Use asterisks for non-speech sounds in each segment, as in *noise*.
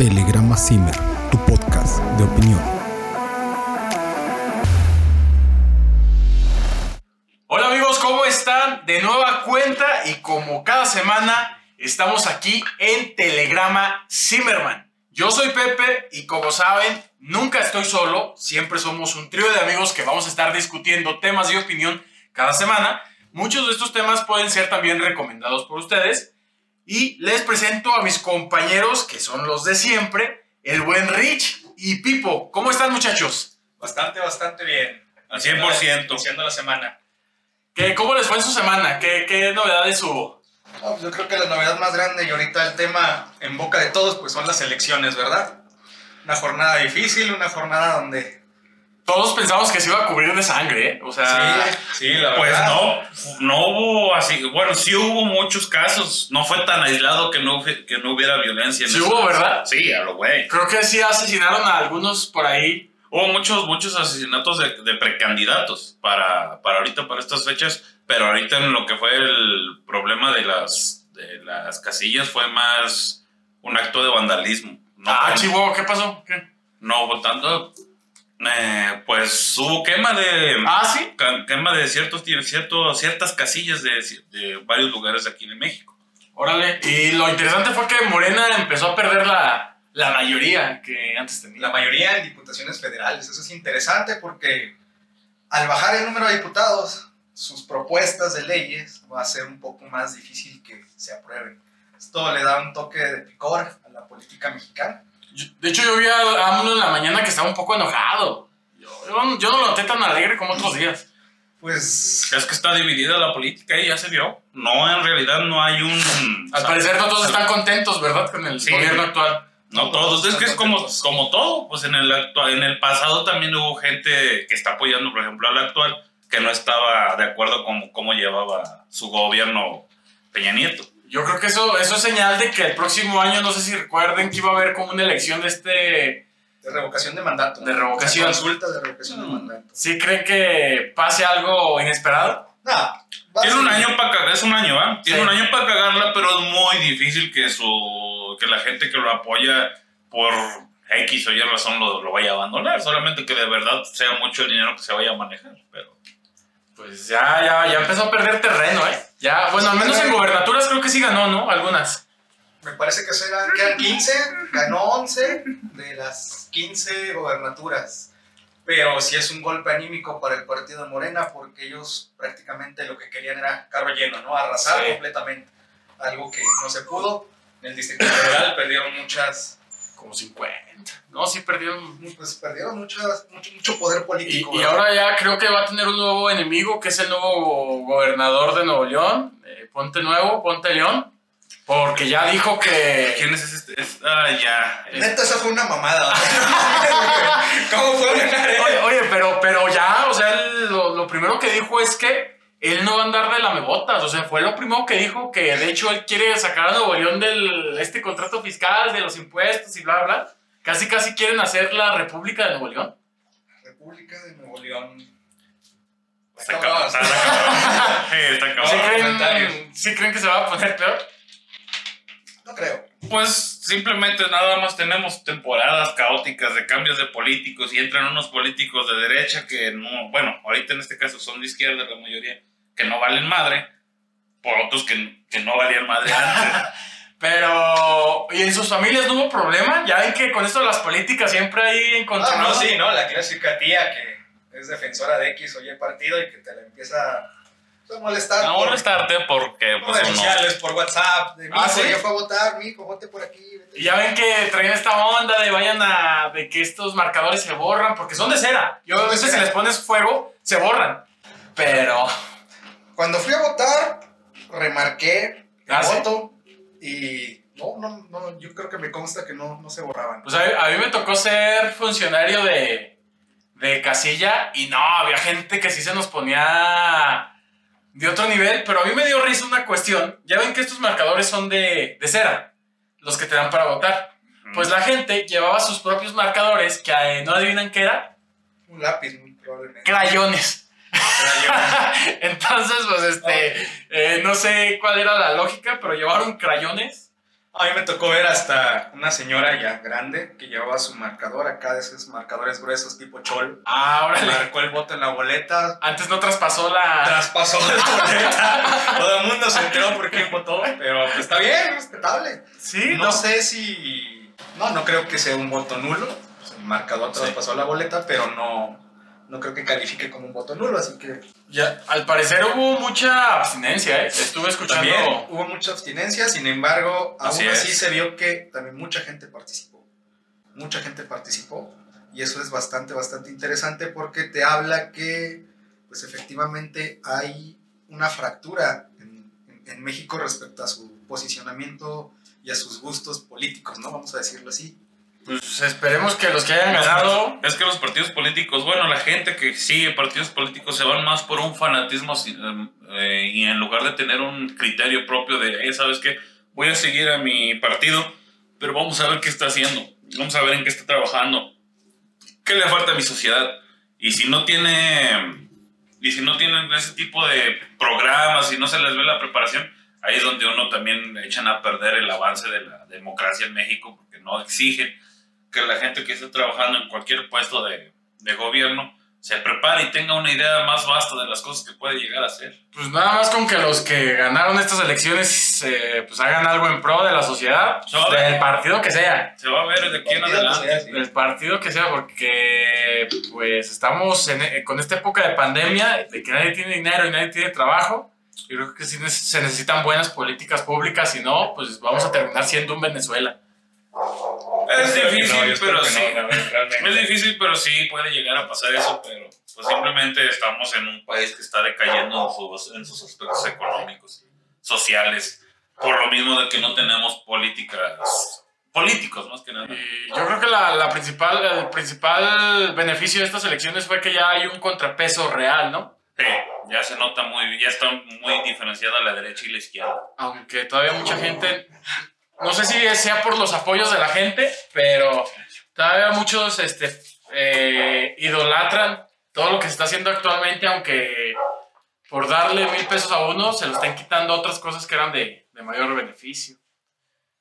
Telegrama Simmer, tu podcast de opinión. Hola amigos, ¿cómo están? De nueva cuenta y como cada semana estamos aquí en Telegrama Zimmerman. Yo soy Pepe y como saben, nunca estoy solo, siempre somos un trío de amigos que vamos a estar discutiendo temas de opinión cada semana. Muchos de estos temas pueden ser también recomendados por ustedes. Y les presento a mis compañeros, que son los de siempre, el buen Rich y Pipo. ¿Cómo están muchachos? Bastante, bastante bien. Al 100%. Iniciando la semana. ¿Qué, ¿Cómo les fue en su semana? ¿Qué, qué novedades hubo? No, pues yo creo que la novedad más grande y ahorita el tema en boca de todos pues son las elecciones, ¿verdad? Una jornada difícil, una jornada donde... Todos pensamos que se iba a cubrir de sangre, ¿eh? O sea, sí, la Pues verdad. no, no hubo así, bueno, sí hubo muchos casos, no fue tan aislado que no, que no hubiera violencia. en Sí hubo, ¿verdad? Sí, a lo güey. creo que sí asesinaron a algunos por ahí. Hubo muchos, muchos asesinatos de, de precandidatos para, para ahorita, para estas fechas, pero ahorita en lo que fue el problema de las, de las casillas fue más un acto de vandalismo. No, ah, Chihuahua, ¿qué pasó? ¿Qué? no votando, eh, pues hubo quema de... Ah, sí. quema de ciertos, ciertos, ciertas casillas de, de varios lugares aquí en México. Órale. Y lo interesante fue que Morena empezó a perder la, la mayoría que antes tenía. La mayoría en diputaciones federales. Eso es interesante porque al bajar el número de diputados, sus propuestas de leyes va a ser un poco más difícil que se aprueben. Esto le da un toque de picor a la política mexicana. Yo- de hecho, yo vi a AMLO en la mañana que estaba un poco enojado. Yo, yo- yo no lo noté tan alegre como otros días. Pues Es que está dividida la política y ya se vio. No, en realidad no hay un... Al parecer no todos están contentos, ¿verdad? Con el Sí. gobierno actual. No todos, es que es como, como todo. Pues en el, actual, en el pasado también hubo gente que está apoyando, por ejemplo, al actual, que no estaba de acuerdo con cómo llevaba su gobierno Peña Nieto. Yo creo que eso, eso es señal de que el próximo año, no sé si recuerden que iba a haber como una elección de este... de revocación de mandato. De revocación. Consulta de revocación de Mm. mandato. ¿Sí creen que pase algo inesperado? No, Tiene un año para cagar, es un año, ¿ah? Tiene Sí. un año para cagarla, pero es muy difícil que su que la gente que lo apoya por X o Y razón lo, lo vaya a abandonar. Solamente que de verdad sea mucho el dinero que se vaya a manejar. Pero Pues ya, ya, ya empezó a perder terreno, ¿eh? Ya, bueno, al menos en gobernaturas creo que sí ganó, ¿no? Algunas. Me parece que serán, quedan 15, ganó 11 de las 15 gobernaturas. Pero sí es un golpe anímico para el partido de Morena porque ellos prácticamente lo que querían era carro lleno, ¿no? Arrasar Sí. completamente. Algo que no se pudo. En el Distrito Federal perdieron muchas, Como 50. No, sí perdieron. pues perdieron muchas, mucho, mucho poder político. y ahora ya creo que va a tener un nuevo enemigo, que es el nuevo gobernador de Nuevo León. eh, Ponte Nuevo, Ponte León. Porque ya dijo que... ¿quién es este? Es- ah, ya. Neta, esa fue una mamada. *laughs* ¿Cómo fue ganar? Oye, oye, pero, pero ya, o sea, lo primero que dijo es que él no va a andar de lamebotas. O sea, fue lo primero que dijo que de hecho él quiere sacar a Nuevo León del este contrato fiscal, de los impuestos y bla, bla, bla. Casi, casi quieren hacer la República de Nuevo León. República de Nuevo León. Está cabrón. Está cabrón. Sí, está ¿Sí cabrón. comentarios. creen, ¿Sí creen que se va a poner peor? No creo. Pues simplemente nada más tenemos temporadas caóticas de cambios de políticos y entran unos políticos de derecha que no, bueno, ahorita en este caso son de izquierda la mayoría, que no valen madre, por otros que, que no valían madre antes. *laughs* Pero, ¿y en sus familias no hubo problema? Ya ven que con esto de las políticas siempre hay Ah, no, sí, ¿no? La clásica tía que es defensora de X o Y partido y que te la empieza a molestar. No por molestarte porque por pues redes sociales, por WhatsApp. De Ah, ¿sí? ya fue a votar, mi hijo, vote por aquí. vete". Y ya ven que traen esta onda de vayan a. de que estos marcadores se borran, porque son de cera. Yo a veces si les pones fuego, se borran. Pero. Cuando fui a votar, remarqué el Ah, ¿sí? voto y no, no, no, yo creo que me consta que no, no se borraban. Pues a mí, a mí me tocó ser funcionario de. de casilla y no, había gente que sí se nos ponía. de otro nivel, pero a mí me dio risa una cuestión. Ya ven que estos marcadores son de, de cera, los que te dan para votar. Pues la gente llevaba sus propios marcadores que eh, no adivinan qué era. Un lápiz, muy probablemente. Crayones. *laughs* Entonces, pues este, eh, no sé cuál era la lógica, pero llevaron crayones A mí me tocó ver hasta una señora ya grande que llevaba su marcador acá de esos marcadores gruesos tipo chol. Ah, órale. Marcó el voto en la boleta, Antes no traspasó la. traspasó la *laughs* boleta. Todo el mundo se enteró por quién votó, pero pues, está bien, respetable. sí, No sé si. No, no creo que sea un voto nulo. Pues, el marcador Sí. traspasó la boleta, pero no, no creo que califique como un voto nulo, así que Ya, al parecer hubo mucha abstinencia, ¿eh? Estuve escuchando. también hubo mucha abstinencia, sin embargo, Así aún así es. se vio que también mucha gente participó. Mucha gente participó y eso es bastante, bastante interesante porque te habla que, pues efectivamente hay una fractura en, en- en México respecto a su posicionamiento y a sus gustos políticos, ¿no? Vamos a decirlo así. Pues esperemos que los que hayan ganado. Es que los partidos políticos, bueno, la gente que sigue partidos políticos se van más por un fanatismo si- eh, y en lugar de tener un criterio propio de, eh, ¿sabes qué? Voy a seguir a mi partido, pero vamos a ver qué está haciendo, vamos a ver en qué está trabajando, qué le falta a mi sociedad. Y si no tiene, y si no tienen ese tipo de programas y no se les ve la preparación, ahí es donde uno también echan a perder el avance de la democracia en México, porque no exigen que la gente que esté trabajando en cualquier puesto de, de gobierno se prepare y tenga una idea más vasta de las cosas que puede llegar a hacer. Pues nada más con que los que ganaron estas elecciones eh, pues hagan algo en pro de la sociedad, del partido que sea. Se va a ver de aquí en adelante. sea, sí. Del partido que sea, porque pues estamos en- eh, con esta época de pandemia, de que nadie tiene dinero y nadie tiene trabajo. Yo creo que sí se necesitan buenas políticas públicas, si no, pues vamos a terminar siendo un Venezuela. Es difícil, No, pero sí. no. Es difícil, pero sí puede llegar a pasar eso, pero pues simplemente estamos en un país que está decayendo en sus, en sus aspectos económicos, sociales, por lo mismo de que no tenemos políticas, políticos más que nada. Y yo creo que la, la principal, el principal beneficio de estas elecciones fue que ya hay un contrapeso real, ¿no? Sí, ya se nota muy, ya está muy diferenciada la derecha y la izquierda. Aunque todavía mucha gente, no sé si sea por los apoyos de la gente, pero todavía muchos este, eh, idolatran todo lo que se está haciendo actualmente, aunque por darle mil pesos a uno se lo están quitando otras cosas que eran de, de mayor beneficio.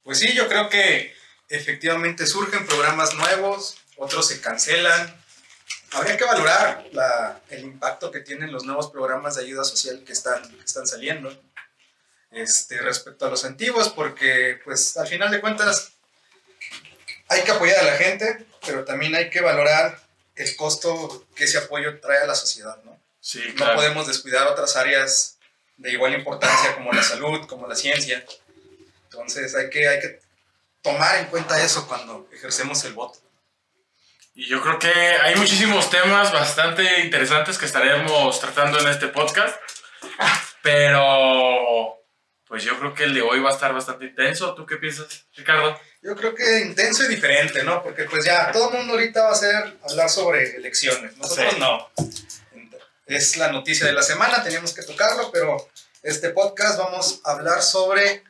Pues sí, yo creo que efectivamente surgen programas nuevos, otros se cancelan. Habría que valorar la- el impacto que tienen los nuevos programas de ayuda social que están, que están saliendo este, respecto a los antiguos, porque pues al final de cuentas hay que apoyar a la gente, pero también hay que valorar el costo que ese apoyo trae a la sociedad, ¿no? Sí, No podemos descuidar otras áreas de igual importancia como la salud, como la ciencia. Entonces hay que, hay que tomar en cuenta eso cuando ejercemos el voto. Y yo creo que hay muchísimos temas bastante interesantes que estaremos tratando en este podcast. Pero, pues yo creo que el de hoy va a estar bastante intenso. ¿Tú qué piensas, Ricardo? Yo creo que intenso y diferente, ¿no? Porque pues ya todo el mundo ahorita va a ser hablar sobre elecciones. Nosotros Sí. no. Es la noticia de la semana, teníamos que tocarlo, pero este podcast vamos a hablar sobre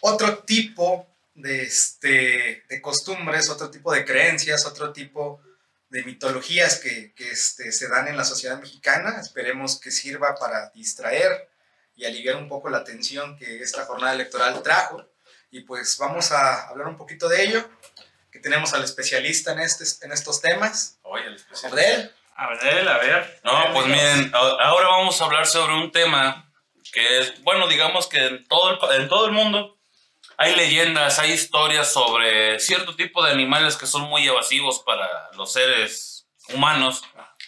otro tipo de, este, de costumbres, otro tipo de creencias, otro tipo de mitologías que, que, este, se dan en la sociedad mexicana. Esperemos que sirva para distraer y aliviar un poco la tensión que esta jornada electoral trajo. Y pues vamos a hablar un poquito de ello, que tenemos al especialista en, este, en estos temas, Oye, el especial. Abdel. A ver, a ver. No, pues miren, ahora vamos a hablar sobre un tema que es, bueno, digamos que en todo el, en todo el mundo hay leyendas, hay historias sobre cierto tipo de animales que son muy evasivos para los seres humanos.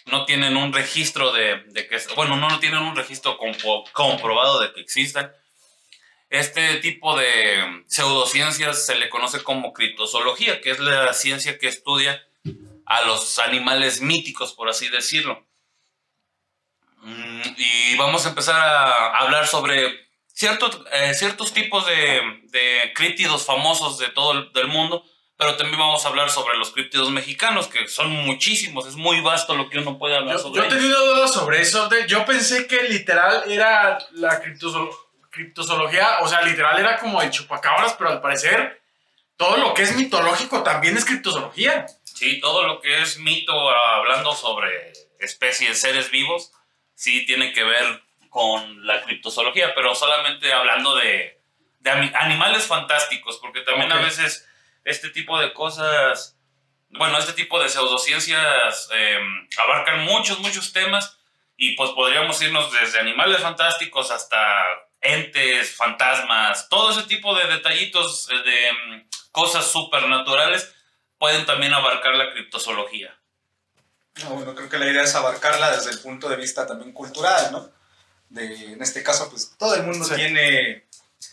No tienen un registro de, de que, bueno, no tienen un registro comprobado de que existan. Este tipo de pseudociencias se le conoce como criptozoología, que es la ciencia que estudia a los animales míticos, por así decirlo. Mm, Y vamos a empezar a hablar sobre ciertos, eh, ciertos tipos de, de famosos de todo el del mundo, pero también vamos a hablar sobre los críptidos mexicanos, que son muchísimos, es muy vasto lo que uno puede hablar Yo, sobre yo he tenido dudas sobre eso. de- yo pensé que literal era la criptozoolo- criptozoología, o sea, literal era como el chupacabras, pero al parecer todo lo que es mitológico también es criptozoología. Sí, todo lo que es mito hablando sobre especies, seres vivos, sí tiene que ver con la criptozoología, pero solamente hablando de, de animales fantásticos, porque también a veces este tipo de cosas, bueno, este tipo de pseudociencias eh, abarcan muchos, muchos temas y pues podríamos irnos desde animales fantásticos hasta entes, fantasmas, todo ese tipo de detallitos eh, de mm, cosas supernaturales pueden también abarcar la criptozoología. No, bueno, creo que la idea es abarcarla desde el punto de vista también cultural, ¿no? De, en este caso, pues todo el mundo Sí. tiene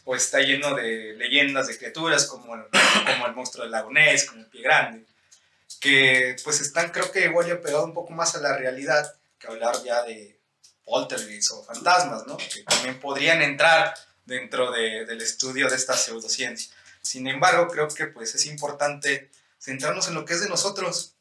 o está lleno de leyendas de criaturas como el, como el monstruo del lago Ness, como el pie grande, que pues están creo que igual ya pegado un poco más a la realidad que hablar ya de poltergeist o fantasmas, ¿no? Que también podrían entrar dentro de- del estudio de esta pseudociencia. Sin embargo, creo que pues es importante centrarnos en lo que es de nosotros,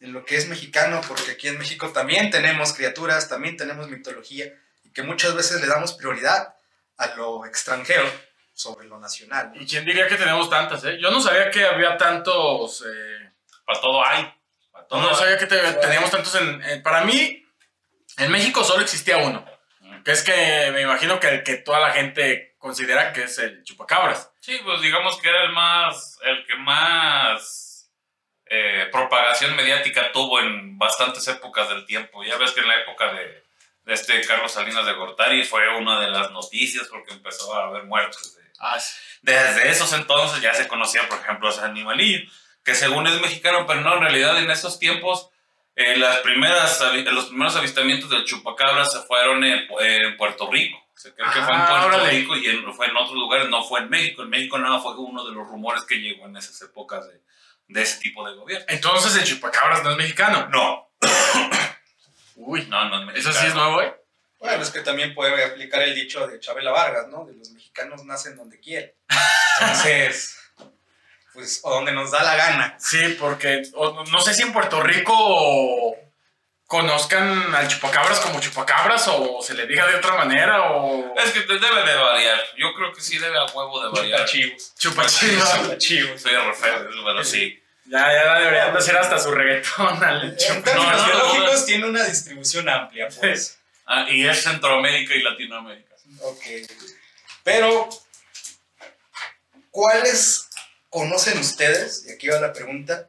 en lo que es mexicano, porque aquí en México también tenemos criaturas, también tenemos mitología, y que muchas veces le damos prioridad a lo extranjero sobre lo nacional. ¿no? ¿Y quién diría que tenemos tantas, eh? Yo no sabía que había tantos... eh, Para todo hay. Para todo no hay. sabía que te- teníamos tantos en, en- Para mí, en México solo existía uno. Que es que me imagino que el que toda la gente considera que es el chupacabras. Sí, pues digamos que era el más, el que más eh, propagación mediática tuvo en bastantes épocas del tiempo. Ya ves que en la época de, de este Carlos Salinas de Gortari fue una de las noticias porque empezó a haber muertos. de- Ah, Desde esos entonces ya se conocía, por ejemplo, ese animalillo, que según es mexicano, pero no, en realidad en esos tiempos eh, las primeras, los primeros avistamientos del chupacabras se fueron en, en Puerto Rico. Se cree que fue en Ah, Puerto órale. Rico y en- fue en otros lugares, no fue en México. En México nada fue uno de los rumores que llegó en esas épocas de, de ese tipo de gobierno. Entonces el chupacabras no es mexicano. No, *coughs* Uy, no, no es mexicano. eso sí es nuevo, ¿eh? Bueno, es que también puede aplicar el dicho de Chabela Vargas, ¿no? De los mexicanos nacen donde quieren. *laughs* Entonces, pues, o donde nos da la gana. Sí, porque o- no sé si en Puerto Rico conozcan al chupacabras como chupacabras o se le diga de otra manera o Es que debe de variar. Yo creo que sí debe a huevo de variar. Chivos. chupachivas. Chivos. Soy re feo, pero sí. Ya, ya deberían de hacer hasta su reggaetón *laughs* al En términos no, no, biológicos tiene una distribución amplia, pues. Ah, y es Centroamérica y Latinoamérica. Ok. Pero, ¿cuáles conocen ustedes? Y aquí va la pregunta.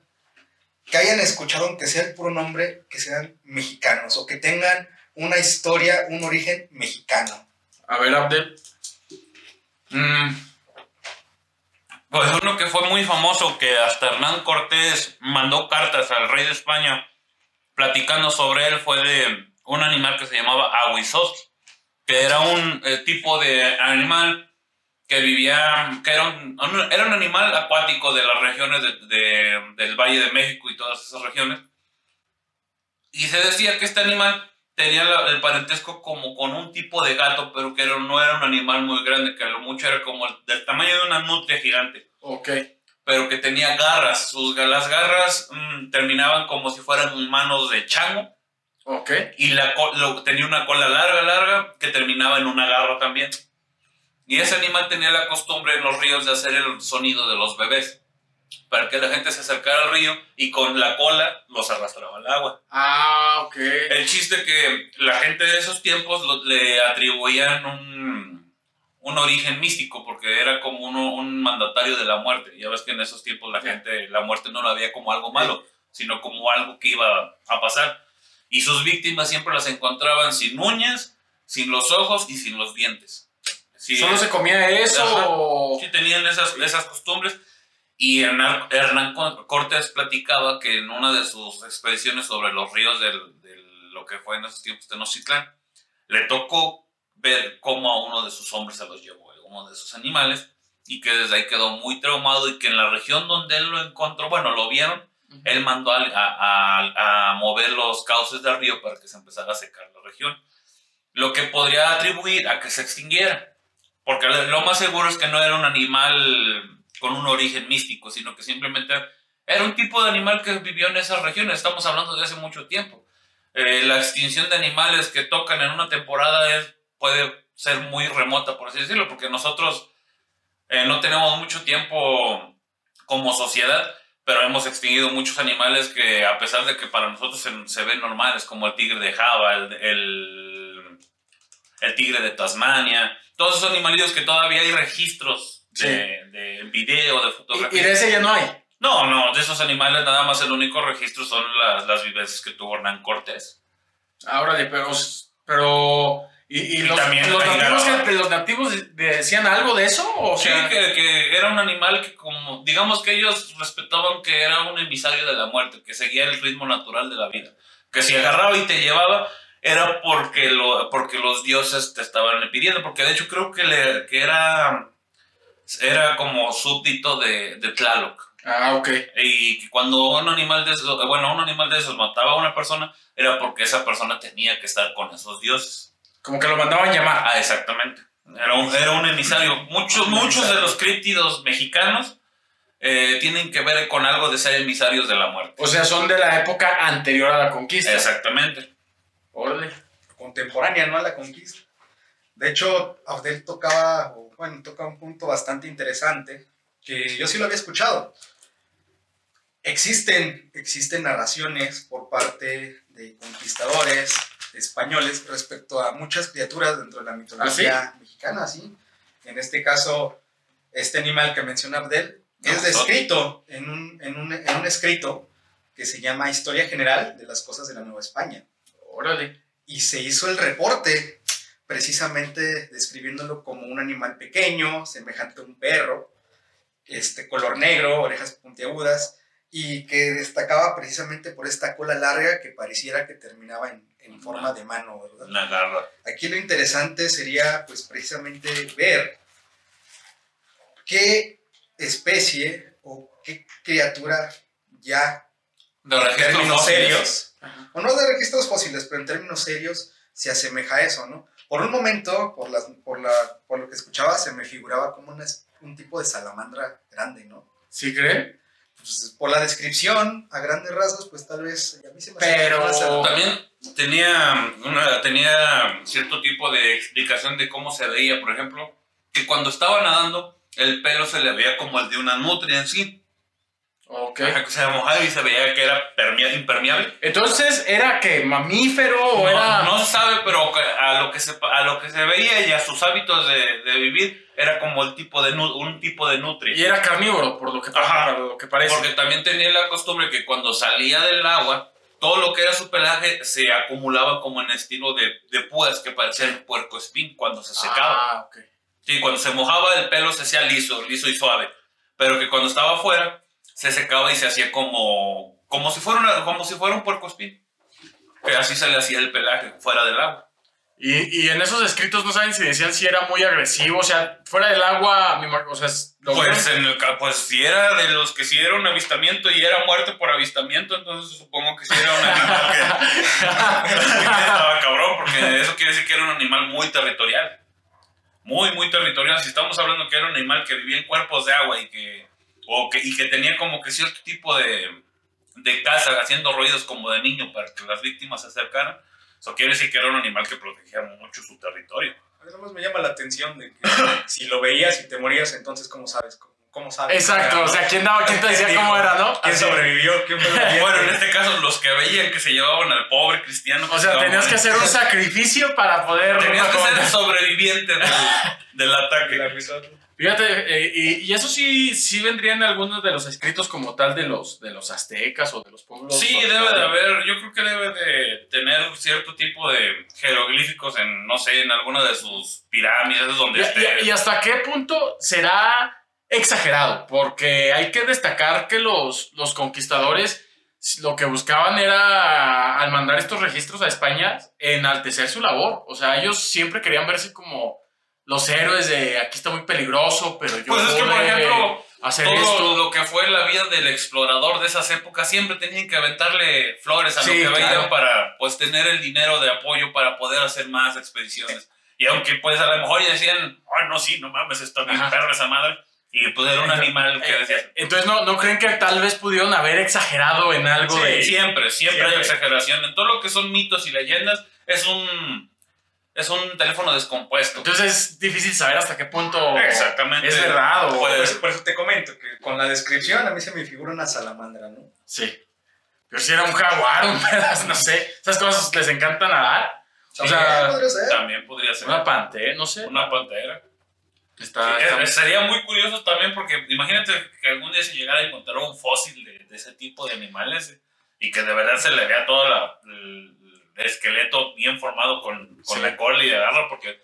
Que hayan escuchado, aunque sea el puro nombre, que sean mexicanos o que tengan una historia, un origen mexicano. A ver, Abdel. Mm. Pues uno que fue muy famoso, que hasta Hernán Cortés mandó cartas al rey de España platicando sobre él, fue de un animal que se llamaba aguizot, que era un eh, tipo de animal que vivía, que era un, era un animal acuático de las regiones de- de- del Valle de México y todas esas regiones. Y se decía que este animal tenía el parentesco como con un tipo de gato, pero que no era un animal muy grande, que a lo mucho era como el- del tamaño de una nutria gigante, Ok. pero que tenía garras. Sus, las garras mm, terminaban como si fueran manos de chango Ok. y la lo- tenía una cola larga, larga, que terminaba en una garra también. Y ese animal tenía la costumbre en los ríos de hacer el sonido de los bebés, para que la gente se acercara al río y con la cola los arrastraba al agua. Ah, ok. El chiste que la gente de esos tiempos lo- le atribuían un, un origen místico, porque era como uno- un mandatario de la muerte. Ya ves que en esos tiempos la gente, la muerte no la veía como algo malo, sino como algo que iba a pasar. Y sus víctimas siempre las encontraban sin uñas, sin los ojos y sin los dientes. Sí, ¿Solo se comía eso o...? Sí, tenían esas, esas costumbres. Y Hernán, Hernán Cor- Cortés platicaba que en una de sus expediciones sobre los ríos del- lo que fue en esos tiempos Tenochtitlán, le tocó ver cómo a uno de sus hombres se los llevó, uno de sus animales, y que desde ahí quedó muy traumado y que en la región donde él lo encontró, bueno, lo vieron, él mandó a- a- a mover los cauces del río para que se empezara a secar la región. Lo que podría atribuir a que se extinguiera. Porque lo más seguro es que no era un animal con un origen místico, sino que simplemente era un tipo de animal que vivió en esas regiones. Estamos hablando de hace mucho tiempo. Eh, la extinción de animales que tocan en una temporada es, puede ser muy remota, por así decirlo, porque nosotros eh, no tenemos mucho tiempo como sociedad, pero hemos extinguido muchos animales que a pesar de que para nosotros se, se ven normales, como el tigre de Java, el, el, tigre de Tasmania, todos esos animalitos que todavía hay registros. De, de video, de Y, fotografía. y de ese ya no hay. No, no, de esos animales nada más el único registro son las, las vivencias que tuvo Hernán Cortés. Ahora, pero. pero y, y Y los, también los nativos, que- los nativos decían algo de eso? O Sí, sea, que, que era un animal que como, digamos que ellos respetaban que era un emisario de la muerte, que seguía el ritmo natural de la vida. Que si agarraba y te llevaba era porque, lo, porque los dioses te estaban pidiendo, porque de hecho creo que, le, que era, era como súbdito de, de Tlaloc. Ah, ok. Y que cuando un animal de esos, bueno, un animal de esos mataba a una persona, era porque esa persona tenía que estar con esos dioses. Como que lo mandaban llamar. Ah, exactamente. Era un, era un emisario. Muchos, muchos de los críptidos mexicanos eh, tienen que ver con algo de ser emisarios de la muerte. O sea, son de la época anterior a la conquista. Exactamente. Órale. contemporánea, ¿no? A la conquista. De hecho, Abdel tocaba, o, bueno, toca un punto bastante interesante que yo sí lo había escuchado. Existen, existen narraciones por parte de conquistadores españoles respecto a muchas criaturas dentro de la mitología mexicana, ¿sí? En este caso, este animal que menciona Abdel es descrito en un, en, un, en un escrito que se llama Historia General de las Cosas de la Nueva España Órale. y se hizo el reporte precisamente describiéndolo como un animal pequeño, semejante a un perro, este color negro, orejas puntiagudas y que destacaba precisamente por esta cola larga que pareciera que terminaba en, en forma de mano, ¿verdad? Una garra. Aquí lo interesante sería pues precisamente ver qué especie o qué criatura ya De en registros términos fósiles. serios, o no de registros fósiles, pero en términos serios se asemeja a eso, ¿no? Por un momento, por, las, por, la, por lo que escuchaba, se me figuraba como una es- un tipo de salamandra grande, ¿no? ¿Sí creen? Pues, por la descripción, a grandes rasgos, pues tal vez a mí se me Pero-. También tenía, una, tenía cierto tipo de explicación de cómo se veía, por ejemplo, que cuando estaba nadando, el pelo se le veía como el de una nutria en sí. Ok. Ajá, que se mojaba y se veía que era permea- impermeable. Entonces, ¿era que mamífero o No, era.? no se sabe, pero a lo que se, a lo que se veía y a sus hábitos de, de vivir era como el tipo de un tipo de nutria. Y era carnívoro, por lo que, Ajá. por lo que parece. Porque también tenía la costumbre que cuando salía del agua, todo lo que era su pelaje se acumulaba como en estilo de, de púas que parecían puerco espín cuando se secaba. Ah, ok. Sí, cuando se mojaba el pelo se hacía liso, liso y suave. Pero que cuando estaba afuera se secaba y se hacía como, como, si, fuera una- como si fuera un puerco espín. Que así se le hacía el pelaje fuera del agua. Y, y en esos escritos no saben si decían si era muy agresivo, o sea, fuera del agua, imag- o sea, Pues, en el, pues si era de los que si era un avistamiento y era muerte por avistamiento, entonces supongo que si era un animal *laughs* que, estaba cabrón, porque eso quiere decir que era un animal muy territorial. Muy, muy territorial. Si estamos hablando que era un animal que vivía en cuerpos de agua y que, o que, y que tenía como que cierto tipo de, de caza haciendo ruidos como de niño para que las víctimas se acercaran, eso quiere decir que era un animal que protegía mucho su territorio. A mí nomás me llama la atención de que si lo veías y te morías, entonces ¿cómo sabes? ¿Cómo, cómo sabes? Exacto, o sea, ¿quién, daba, quién te decía ¿Quién *laughs* cómo era, no? ¿Quién Así. sobrevivió? ¿Quién? *laughs* Bueno, en este caso, los que veían que se llevaban al pobre cristiano. O sea, se tenías que hacer un sacrificio para poder... Tenías que ser sobreviviente del, del *laughs* ataque. Fíjate, eh, y, y eso sí, sí vendría en algunos de los escritos como tal de los, de los aztecas o de los pueblos. Sí, debe de haber, yo creo que debe de tener cierto tipo de jeroglíficos en, no sé, en alguna de sus pirámides donde Y, esté. y- y hasta qué punto será exagerado, porque hay que destacar que los, los conquistadores lo que buscaban era, al mandar estos registros a España, enaltecer su labor. O sea, ellos siempre querían verse como los héroes de aquí está muy peligroso, pero yo Pues es que, por ejemplo, hacer Todo esto. lo que fue la vida del explorador de esas épocas siempre tenían que aventarle flores a Sí, lo que claro. veían para pues tener el dinero de apoyo para poder hacer más expediciones. Y aunque pues a lo mejor ya decían, ay no, sí, no mames, está bien Ajá. perra esa madre. Y pues era un Entonces, animal que Eh, decía, eh, Entonces, ¿no, ¿no creen que tal vez pudieron haber exagerado en algo Sí, de... Siempre, siempre, hay Siempre. exageración. En todo lo que son mitos y leyendas es un es un teléfono descompuesto. Entonces es difícil saber hasta qué punto Exactamente. es verdad o... Puede- Por eso, por eso te comento que con la descripción a mí se me figura una salamandra, ¿no? Sí. Pero si era un jaguar, un pedazo, no sé. Esas cosas les encanta nadar. O sea, podría ser. También podría ser Una pantera, no sé. una pantera. Está, Eh, está- Sería muy curioso también porque imagínate que algún día se llegara a encontrar un fósil de, de ese tipo de animales y que de verdad se le vea todo la- el esqueleto bien formado con, con Sí. la cola y de garra, porque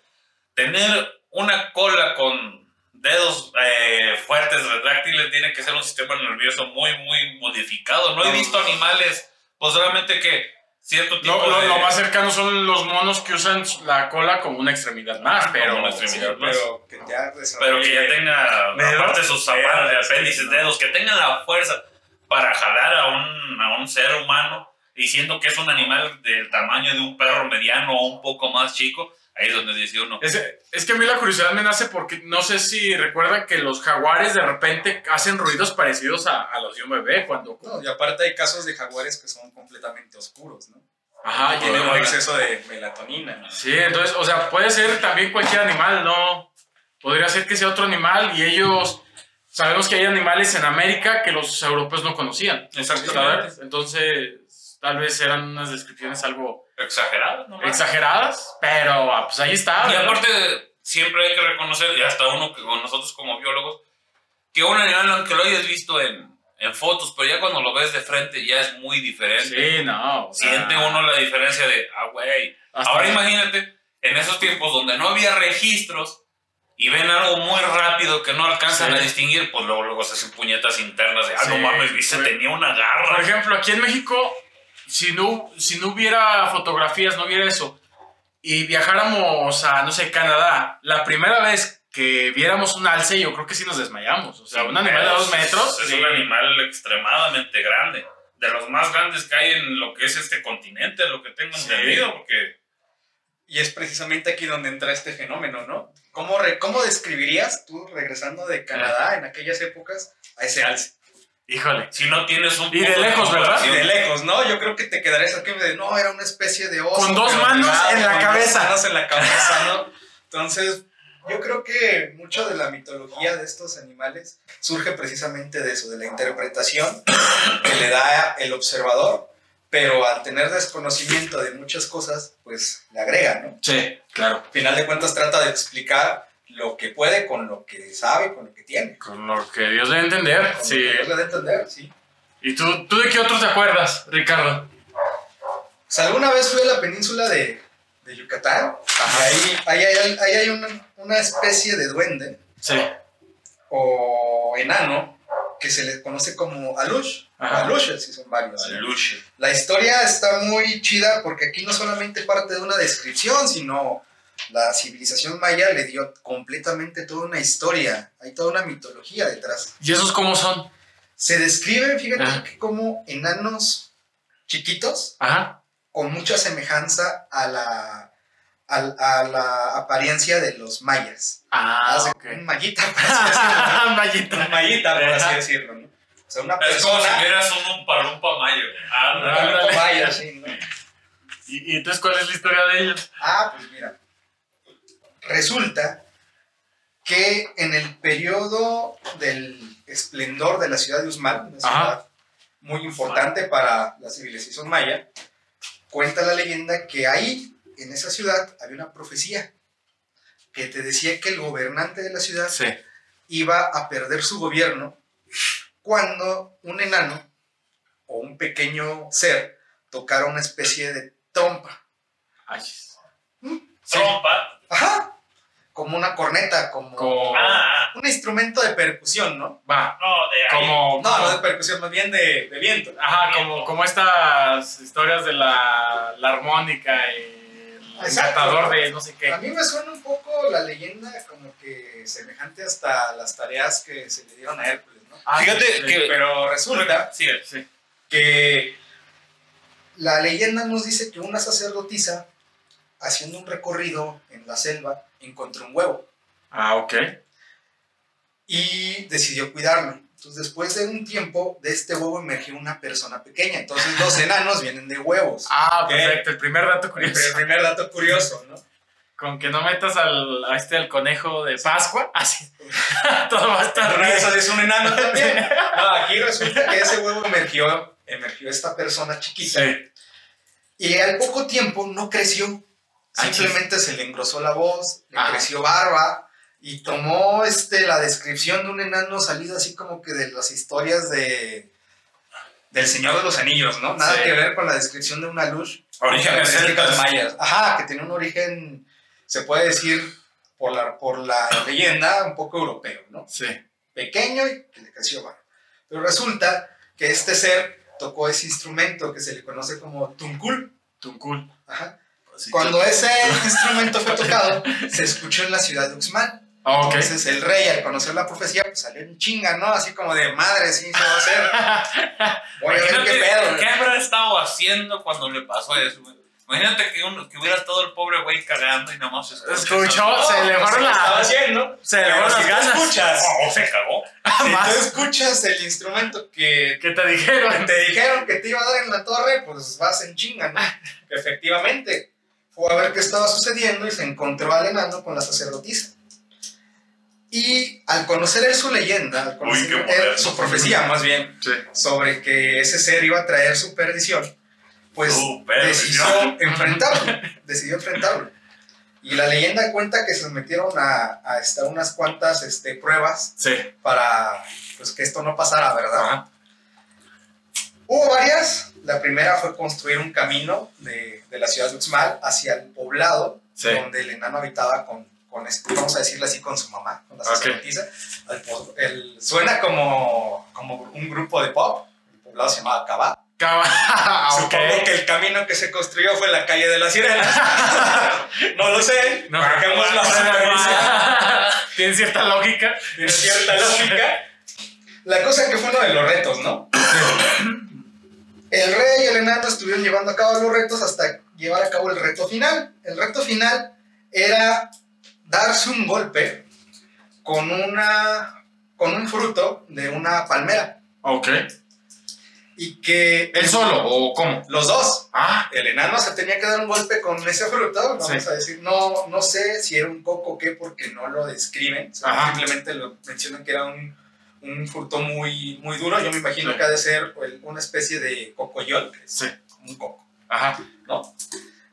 tener una cola con dedos eh, fuertes, retráctiles, tiene que ser un sistema nervioso muy, muy modificado. No he No. visto animales, pues solamente que cierto tipo Lo, lo- de... lo más cercano son los monos que usan la cola como una extremidad más, Ah, pero. una extremidad. Sí, pero que ya Pero que ya tenga, aparte de sus zapatos, apéndices, ¿no? dedos, que tenga la fuerza para jalar a un, a un ser humano, diciendo que es un animal del tamaño de un perro mediano o un poco más chico, ahí es donde dice uno. Es, es que a mí la curiosidad me nace porque no sé si recuerdan que los jaguares de repente hacen ruidos parecidos a, a los de un bebé cuando. No, y aparte hay casos de jaguares que son completamente oscuros, ¿no? Ajá, y Tienen un exceso de melatonina. Sí, entonces, o sea, puede ser también cualquier animal, ¿no? Podría ser que sea otro animal y ellos. Sabemos que hay animales en América que los europeos no conocían. Exactamente. ¿sabes? Entonces, tal vez eran unas descripciones algo Exagerado, ¿no? exageradas, pero ah, pues ahí está. Y ¿verdad? aparte, siempre hay que reconocer, y hasta uno que con nosotros como biólogos, que un animal, aunque lo hayas visto en, en fotos, pero ya cuando lo ves de frente ya es muy diferente. Sí, no. o sea, Siente uno la diferencia de, ah, güey. Ahora imagínate, en esos tiempos donde no había registros y ven algo muy rápido que no alcanzan Sí. a distinguir, pues luego, luego se hacen puñetas internas de, ah, no Sí, mames, viste, güey. tenía una Por garra. ejemplo, aquí en México, si no, si no hubiera fotografías, no hubiera eso, y viajáramos a, no sé, Canadá, la primera vez que viéramos un alce, yo creo que sí nos desmayamos. O sea, un animal de dos metros. Es sí. un animal extremadamente grande. De los más grandes que hay en lo que es este continente, lo que tengo Sí. entendido, porque Y es precisamente aquí donde entra este fenómeno, ¿no? ¿Cómo, re- cómo describirías tú, regresando de Canadá en aquellas épocas, a ese alce? Híjole. si no tienes un Y de lejos, ¿verdad? Y de lejos, ¿no? Yo creo que te quedarías aquí de, no, era una especie de oso. Con dos manos en la con cabeza. Dos manos en la cabeza, ¿no? Entonces, yo creo que mucho de la mitología de estos animales surge precisamente de eso, de la interpretación que le da el observador, pero al tener desconocimiento de muchas cosas, pues le agrega, ¿no? Sí, claro. Al final de cuentas trata de explicar lo que puede con lo que sabe, con lo que tiene. Con lo que Dios debe entender. Con Sí. lo que Dios le da a entender, sí. ¿Y tú, tú de qué otro te acuerdas, Ricardo? Pues alguna vez fui a la península de, de Yucatán y ahí, ahí hay, ahí hay una, una especie de duende Sí. o enano que se le conoce como alush. Ajá. Alushes, si son varios. ¿no? Aluche. La historia está muy chida porque aquí no solamente parte de una descripción, sino la civilización maya le dio completamente toda una historia, hay toda una mitología detrás. ¿Y esos cómo son? Se describen, fíjate, Ajá. que como enanos chiquitos Ajá. con mucha semejanza a la, a, a la apariencia de los mayas. Ah, Hace ok. Un mayita, por así *laughs* decirlo. Mallita. Un mayita, por así decirlo, ¿no? O sea, una Es como si persona... vieras un palumpa mayo. Ah, Un maya, sí, ¿no? *laughs* ¿Y, y entonces cuál es la historia de ellos? Ah, pues mira. Resulta que en el periodo del esplendor de la ciudad de Usmal, una Ajá. ciudad muy importante para la civilización maya, cuenta la leyenda que ahí, en esa ciudad, había una profecía que te decía que el gobernante de la ciudad Sí. iba a perder su gobierno cuando un enano o un pequeño ser tocara una especie de trompa. Ay. Trompa. Ajá. Como una corneta, como, Como- Ah, un instrumento de percusión, ¿no? Va. no, de ahí. Como. No, no de percusión, más bien de, de viento. Ajá, como, como estas historias de la, la armónica y el Exacto. encantador de no sé A qué. mí me suena un poco la leyenda como que semejante hasta las tareas que se le dieron a Hércules, ¿no? Ah, Fíjate sí, que- Pero resulta. Sí. que la leyenda nos dice que una sacerdotisa, haciendo un recorrido en la selva, encontró un huevo Ah, ok. y decidió cuidarlo. Entonces, después de un tiempo, de este huevo emergió una persona pequeña. Entonces, los *laughs* enanos vienen de huevos. Ah, Ok. perfecto. El primer dato El curioso. primer dato curioso, ¿no? Con que no metas al, a este al conejo de Pascua, así. *laughs* Todo va a estar eso es un enano también. *laughs* No, aquí resulta que ese huevo emergió, emergió esta persona chiquita. Sí. Y al poco tiempo no creció. Simplemente se le engrosó la voz, le creció barba y tomó este, la descripción de un enano salido así como que de las historias de del Señor de los Anillos, ¿no? Nada Sí. que ver con la descripción de una luz. Celtas. mayas. Ajá, que tiene un origen, se puede decir, por la, por la leyenda, un poco europeo, ¿no? Sí. Pequeño y que le creció barba. Pero resulta que este ser tocó ese instrumento que se le conoce como tuncul. Tuncul. Ajá. Así Cuando ese instrumento fue tocado, se escuchó en la ciudad de Uxmal. Ah. Entonces el rey, al conocer la profecía, pues salió en chinga, ¿no? Así como de madre, sí, se va a hacer. *laughs* Voy a ver Imagínate qué pedo. ¿Qué habrá estado haciendo cuando le pasó eso, güey? Imagínate que, uno, que hubiera estado el pobre güey cagando y nada más escucha Escuchó, eso. se le fueron las. haciendo. Se le fueron si las tú ganas. escuchas, Oh, se cagó. *laughs* si Más. tú escuchas el instrumento que ¿Qué te dijeron? que te dijeron que te iba a dar en la torre, pues vas en chinga, ¿no? *laughs* Efectivamente, fue a ver qué estaba sucediendo y se encontró enano con la sacerdotisa. Y al conocer él su leyenda, al conocer él moderno. su profecía más bien, Sí. sobre que ese ser iba a traer su perdición, pues Su perdición. decidió enfrentarlo, decidió enfrentarlo. Y la leyenda cuenta que se sometieron a, a este, unas cuantas este, pruebas Sí. para pues, que esto no pasara, ¿verdad? Ajá. Hubo varias. La primera fue construir un camino de, de la ciudad de Uxmal hacia el poblado Sí. donde el enano habitaba con, con este, vamos a decirle así, con su mamá, con la sacerdotisa. El po- el- suena como, como un grupo de pop. El poblado se llamaba Cabá. Caba- *laughs* Supongo que el camino que se construyó fue la calle de las sirenas. *laughs* no lo sé. No, Bajemos la. *laughs* Tiene cierta lógica. Tiene cierta lógica. La cosa es que fue uno de los retos, ¿no? El rey y el enano estuvieron llevando a cabo los retos hasta llevar a cabo el reto final. El reto final era darse un golpe con una con un fruto de una palmera Ok. y que ¿Él solo o cómo? los dos Ah, el enano se tenía que dar un golpe con ese fruto, vamos Sí. a decir, no, no sé si era un coco o qué, porque no lo describen, simplemente lo mencionan que era un, un fruto muy, muy duro, yo me imagino Sí. que ha de ser una especie de cocoyol, que es sí. como un coco, Ajá. ¿no?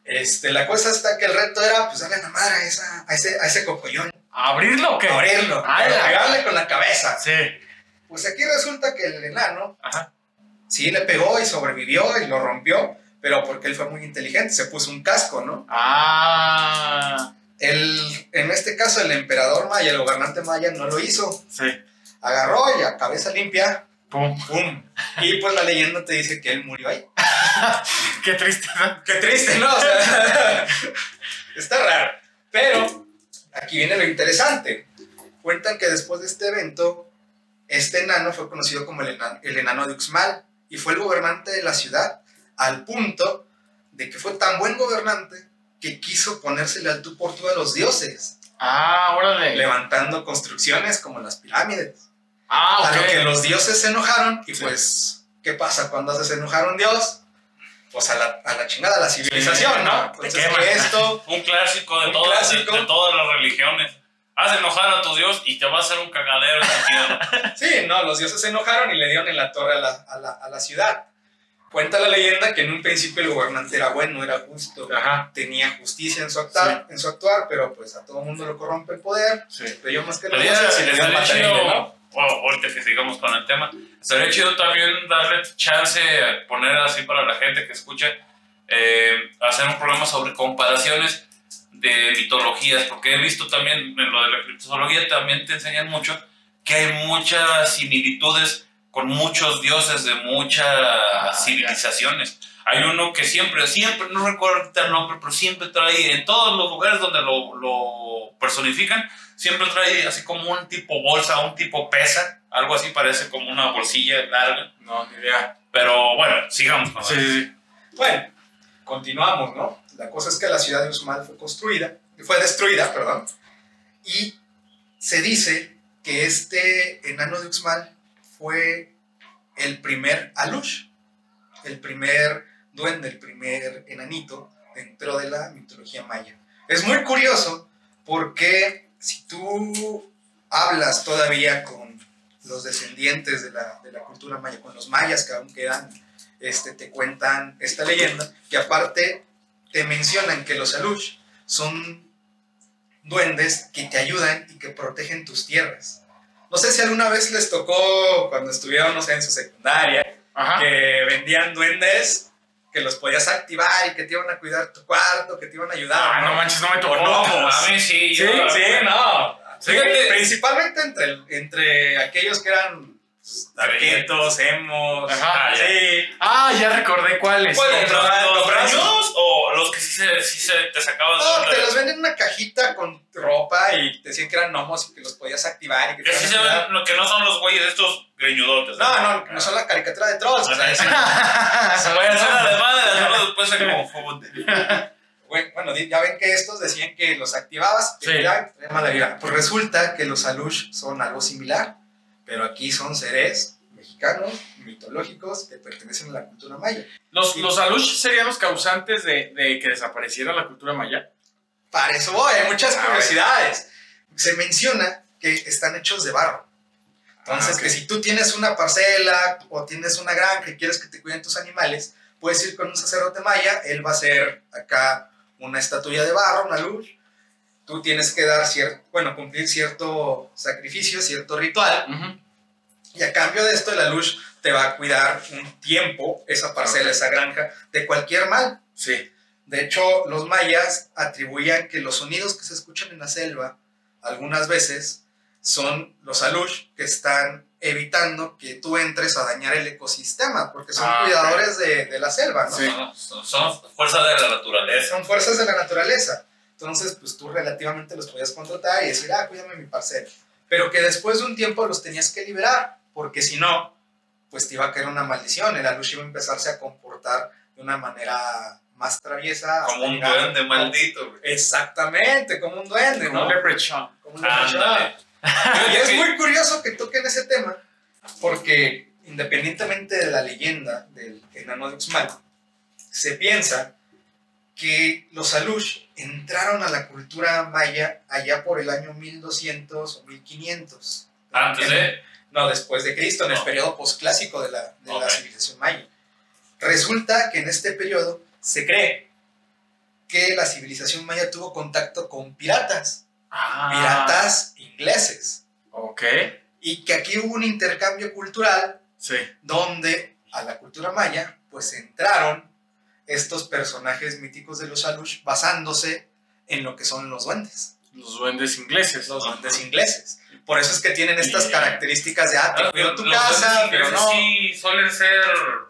Este, la cosa está que el reto era, pues, darle la madre a, esa, a, ese, a ese cocoyol, ¿Abrirlo o qué? abrirlo, la- pegarle con la cabeza. Sí. Pues aquí resulta que el enano Ajá. sí le pegó y sobrevivió y lo rompió, pero porque él fue muy inteligente, se puso un casco, ¿no? Ah. El, en este caso, el emperador maya, el gobernante maya, no lo hizo. Sí. Agarró y a cabeza limpia, Pum. ¡pum! Y pues la leyenda te dice que él murió ahí. *laughs* Qué triste. ¿no? ¡Qué triste, ¿no? O sea, *laughs* está raro. Pero aquí viene lo interesante. Cuentan que después de este evento, este enano fue conocido como el enano, el enano de Uxmal y fue el gobernante de la ciudad al punto de que fue tan buen gobernante que quiso ponérsele al tú por tú a los dioses. Ah, órale. levantando construcciones como las pirámides. Ah, A lo que los dioses se enojaron y Sí. pues, ¿qué pasa cuando haces enojar a un dios? Pues a la, a la chingada, a la civilización, Sí, ¿no? Entonces que esto, *laughs* Un clásico de, Un todas, clásico. De, de todas las religiones. Haz enojar a tu Dios y te va a hacer un cagadero en la *laughs* tierra. sí, no, los dioses se enojaron y le dieron en la torre a la, a la, a la ciudad. Cuenta la leyenda que en un principio el gobernante era bueno, era justo, Ajá. tenía justicia en su actuar, en su actuar pero pues a todo mundo lo corrompe el poder, Sí. creyó más que dioses y le ¿no? Bueno, ahorita que sigamos con el tema, estaría chido también darle chance, poner así para la gente que escucha, eh, hacer un programa sobre comparaciones de mitologías, porque he visto también en lo de la criptozoología, también te enseñan mucho que hay muchas similitudes con muchos dioses de muchas Ah, civilizaciones. Hay uno que siempre, siempre, no recuerdo el nombre, pero siempre trae, en todos los lugares donde lo, lo personifican, siempre trae así como un tipo bolsa, un tipo pesa, algo así parece como una bolsilla larga. No, ni idea. Pero bueno, sigamos con Sí, sí, sí. Bueno, continuamos, ¿no? La cosa es que la ciudad de Uxmal fue construida, fue destruida, perdón, y se dice que este enano de Uxmal fue el primer Alush, el primer duende, el primer enanito dentro de la mitología maya. Es muy curioso porque si tú hablas todavía con los descendientes de la, de la cultura maya, con los mayas que aún quedan este, te cuentan esta leyenda, que aparte te mencionan que los Alush son duendes que te ayudan y que protegen tus tierras. No sé si alguna vez les tocó cuando estuvieron, no sé, en su secundaria, Ajá. que vendían duendes que los podías activar y que te iban a cuidar tu cuarto, que te iban a ayudar. Ah, no manches, no me tocó. O gnomos. A mí sí. Sí, yo- sí, no. Fíjate. Principalmente entre, entre aquellos que eran pues, arquetos, emos, Ajá. sí. Ah, ya recordé cuáles. ¿Cuáles? ¿Los, o los que sí se, sí se te sacaban No, te los venden en una cajita con ropa y te decían que eran gnomos y que los podías activar y que sí se ven, lo que no son los güeyes estos greñudotes. No, no, no son la caricatura de trolls. O sea, es- Voy a hacer alemán y hacerlo después *laughs* como. Bueno, ya ven que estos decían que los activabas te Sí. te. Pues resulta que los Alush son algo similar, pero aquí son seres mexicanos, mitológicos, que pertenecen a la cultura maya. Los, Sí. los Alush serían los causantes de, de que desapareciera la cultura maya. Para eso voy, hay muchas A ver. curiosidades. Se menciona que están hechos de barro. Entonces, Ah, que si tú tienes una parcela o tienes una granja y quieres que te cuiden tus animales, puedes ir con un sacerdote maya, él va a hacer acá una estatuilla de barro, una luz. Tú tienes que dar cierto, bueno, cumplir cierto sacrificio, cierto ritual, y a cambio de esto, la luz te va a cuidar un tiempo, esa parcela, esa granja, de cualquier mal. Sí. De hecho, los mayas atribuían que los sonidos que se escuchan en la selva, algunas veces, son los alush que están evitando que tú entres a dañar el ecosistema, porque son Ah, cuidadores de, de la selva, ¿no? Sí. Son, son, son fuerza de la naturaleza. Son fuerzas de la naturaleza. Entonces, pues tú relativamente los podías contratar y decir, ah, cuídame mi parcela. Pero que después de un tiempo los tenías que liberar, porque si no, pues te iba a caer una maldición. El alush iba a empezarse a comportar de una manera más traviesa. Como un llegar- duende maldito, güey. Exactamente, como un duende, Como ¿no? un leprechaun. Como un Ándale. Y *laughs* es muy curioso que toquen ese tema, porque independientemente de la leyenda del enano de Uxmal, se piensa que los Alush entraron a la cultura maya allá por el año 1200 o 1500. Antes de. No, después de Cristo, en el periodo posclásico de la, de la civilización maya. Resulta que en este periodo se cree que la civilización maya tuvo contacto con piratas, Ah. piratas ingleses, Ok. y que aquí hubo un intercambio cultural Sí. donde a la cultura maya pues entraron estos personajes míticos de los Alush basándose en lo que son los duendes, Los duendes ingleses. los duendes ingleses. Por eso es que tienen estas Y- características de, ah, te cuido pero tu casa, pero ingleses no. sí suelen ser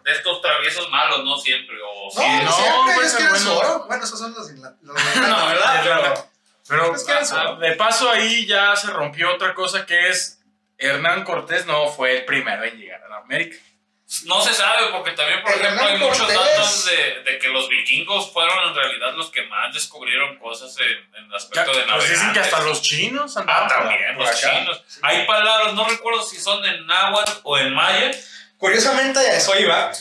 de estos traviesos malos, no siempre. O sí, No, no, siempre ser quieren bueno. oro. Bueno, esos son los la, de *laughs* No, ¿verdad? Irlanda. Pero- Pero Es que era ah, ah, ¿no? de paso ahí ya se rompió otra cosa que es Hernán Cortés no fue el primero en llegar a América. No se sabe, porque también, por El ejemplo, hay muchos datos de, de que los vikingos fueron en realidad los que más descubrieron cosas en, en el aspecto de Pues navegantes. dicen que hasta los chinos Ah, andaban también, por los acá. chinos. Hay palabras, no recuerdo si son en náhuatl o en maya. Curiosamente, a eso iba.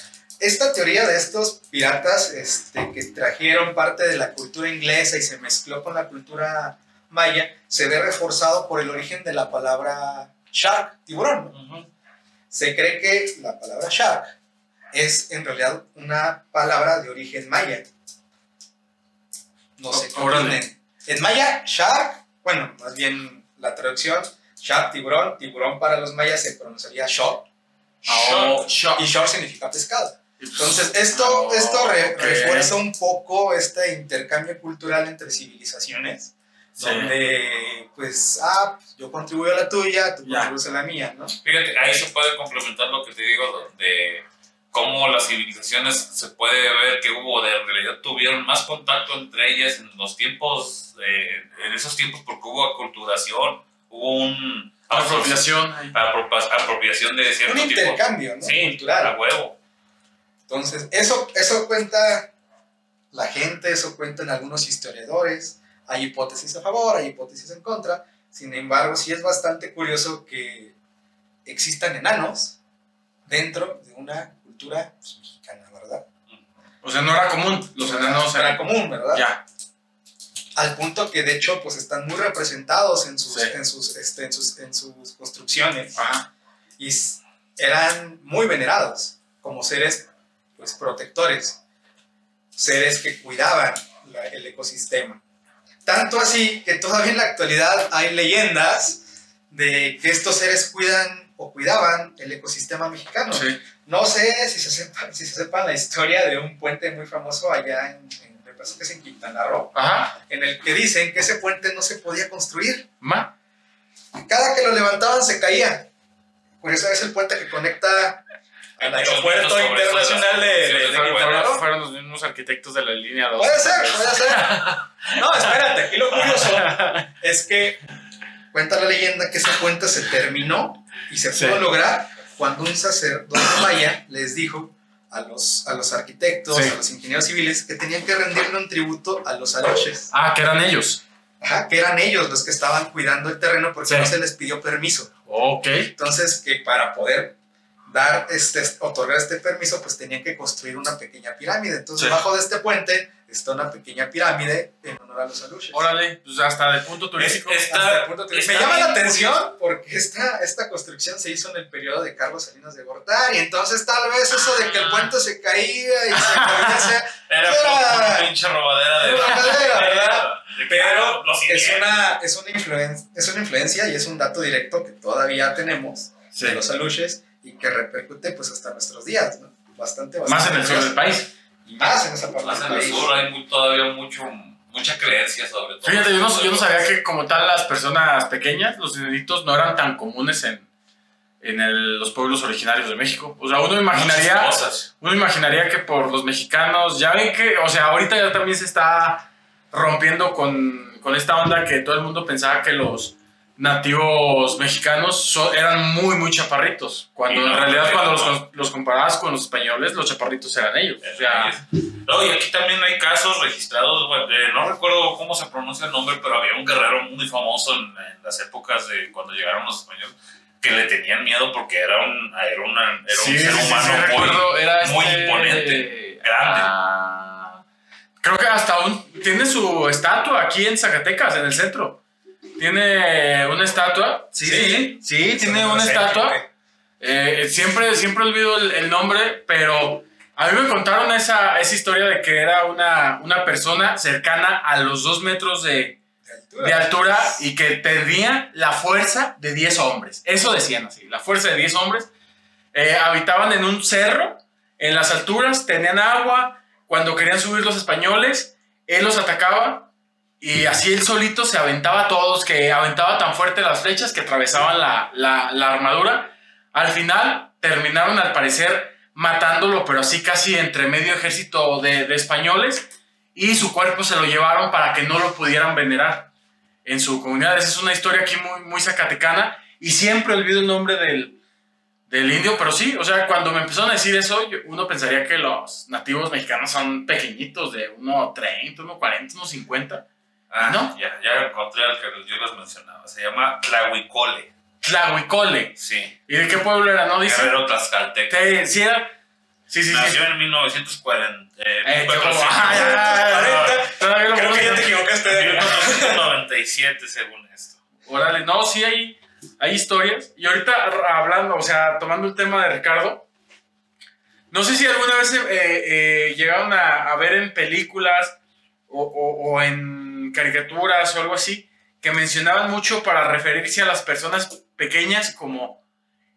Esta teoría de estos piratas este, que trajeron parte de la cultura inglesa y se mezcló con la cultura maya se ve reforzado por el origen de la palabra shark, tiburón. Se cree que la palabra shark es en realidad una palabra de origen maya. No sé opinen. En maya, shark, bueno, más bien la traducción, shark, tiburón, tiburón para los mayas se pronunciaría shor, Oh, y shore significa pescado. Entonces, esto, esto re- Ok. refuerza un poco este intercambio cultural entre civilizaciones, Sí. donde, pues, ah, pues, yo contribuyo a la tuya, tú Ya. contribuyes a la mía, ¿no? Fíjate, ahí se puede complementar lo que te digo de cómo las civilizaciones se puede ver que hubo, de en realidad tuvieron más contacto entre ellas en los tiempos, eh, en esos tiempos porque hubo aculturación, hubo un... Apropiación. apropiación de cierto Un tipo. intercambio, ¿no? Sí, Cultural. a huevo. Entonces, eso, eso cuenta la gente, eso cuentan algunos historiadores. Hay hipótesis a favor, hay hipótesis en contra. Sin embargo, sí es bastante curioso que existan enanos dentro de una cultura pues, mexicana, ¿verdad? O sea, no era común. Los enanos era eran común, ¿verdad? Ya. Al punto que de hecho pues están muy representados en sus, Sí. en sus, este, en sus, en sus construcciones. Ajá. y eran muy venerados como seres pues protectores, seres que cuidaban la- el ecosistema. Tanto así que todavía en la actualidad hay leyendas de que estos seres cuidan o cuidaban el ecosistema mexicano. Sí. No sé si se sepan, si se sepan la historia de un puente muy famoso allá en, en me parece que es en Quintana Roo, Ajá. en el que dicen que ese puente no se podía construir. Ma. Cada que lo levantaban se caía. Por eso es el puente que conecta al aeropuerto internacional de, de- de Fueron, Quintana fueron- Roo. fueron los mismos arquitectos de la línea 2. Puede ser, puede ser. No, espérate, aquí lo curioso *laughs* es que cuenta la leyenda que ese puente se terminó y se Sí. pudo lograr cuando un sacerdote maya les dijo a los, a los arquitectos, Sí. a los ingenieros civiles, que tenían que rendirle un tributo a los aloches. Ah, que eran ellos. Ajá, que eran ellos los que estaban cuidando el terreno porque Sí. no se les pidió permiso. Ok. Entonces, que para poder dar este, otorgar este permiso, pues tenían que construir una pequeña pirámide. Entonces, Sí. debajo de este puente está una pequeña pirámide en honor a los aluches. Órale, pues hasta de punto turístico. Es- es- Hasta el punto Está me llama la atención porque esta, esta construcción se hizo en el periodo de Carlos Salinas de Gortari. Entonces, tal vez eso de que el puente se caía y se caía sea *laughs* Era Era- una pinche robadera de. Era robadera, *laughs* ¿verdad? Pero ah, es una, es, una influen- es una influencia y es un dato directo que todavía tenemos Sí. de los aluches y que repercute pues hasta nuestros días, ¿no? Bastante, bastante. Más en el sur del país. Y más en esa parte Más del en el país. sur hay muy- todavía mucho, mucha creencia sobre todo. Fíjate, yo no, yo no sabía que como tal las personas pequeñas, los enanitos, no eran tan comunes en, en el- los pueblos originarios de México. O sea, uno imaginaría, uno imaginaría que por los mexicanos, ya ven que, o sea, ahorita ya también se está rompiendo con, con esta onda que todo el mundo pensaba que los nativos mexicanos eran muy, muy chaparritos. Cuando no, en realidad no, cuando los, los comparabas con los españoles, los chaparritos eran ellos. O sea, No, y aquí también hay casos registrados, de- no recuerdo cómo se pronuncia el nombre, pero había un guerrero muy famoso en, en las épocas de cuando llegaron los españoles que le tenían miedo porque era un, era una- era un Sí, ser sí, sí, humano sí, muy, recuerdo, era muy este- imponente, grande. Ah, creo que hasta un, tiene su estatua aquí en Zacatecas, en el centro. Tiene una estatua. Sí, sí, sí, sí, tiene una estatua. Eh, siempre, siempre olvido el, el nombre, pero a mí me contaron esa, esa historia de que era una, una persona cercana a los dos metros de, de altura y que tenía la fuerza de 10 hombres. Eso decían así, la fuerza de 10 hombres. Eh, habitaban en un cerro, en las alturas, tenían agua. Cuando querían subir los españoles, él los atacaba y así él solito se aventaba a todos, que aventaba tan fuerte las flechas que atravesaban la, la- la armadura. Al final terminaron al parecer matándolo, pero así casi entre medio ejército de, de españoles y su cuerpo se lo llevaron para que no lo pudieran venerar en su comunidad. Esa es una historia aquí muy, muy zacatecana y siempre olvido el nombre del, del indio, pero sí, o sea, cuando me empezaron a decir eso, yo- uno pensaría que los nativos mexicanos son pequeñitos, de 1,30, 1,40, 1,50. Ah, ¿No? ya, ya encontré al que yo les mencionaba. Se llama Tlahuicole. Tlahuicole. Sí. ¿Y de qué pueblo era? ¿No dice? Guerrero Tlaxcalteca. Te- ¿Sí era? Sí, sí, sí. Nació en 1940. Eh, Eh, qué 1400. bobo. Ay, ay, ay, ay. Todavía lo Creo que ya te equivocaste de 1997 según esto. Órale, no, sí hay, hay historias. Y ahorita hablando, o sea, tomando el tema de Ricardo, no sé si alguna vez eh, eh, llegaron a, a ver en películas o, o- o en caricaturas o algo así, que mencionaban mucho para referirse a las personas pequeñas como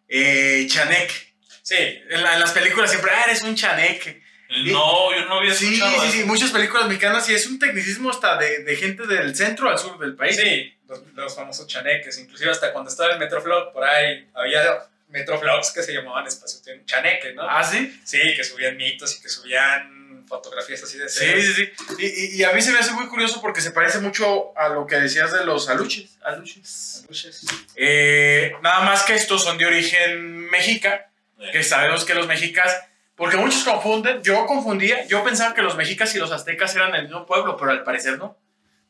eh, chanek. Sí, En, la- en las películas siempre, ah, eres un chanek. No, yo no había Sí, escuchado sí, sí, eso. muchas películas mexicanas y es un tecnicismo hasta de, de gente del centro al sur del país. sí, los, los famosos chaneques. Inclusive hasta cuando estaba el Metroflog, por ahí había Metroflogs que se llamaban espacio chaneque, ¿no? ¿Ah, sí? Sí, que subían mitos y que subían fotografías así de Sí, sí, sí. Y, y- y a mí se me hace muy curioso porque se parece mucho a lo que decías de los aluches. aluches. Aluches. Eh, nada más que estos son de origen mexica, Eh, que sabemos que los mexicas, porque muchos confunden, yo confundía, yo pensaba que los mexicas y los aztecas eran el mismo pueblo, pero al parecer no.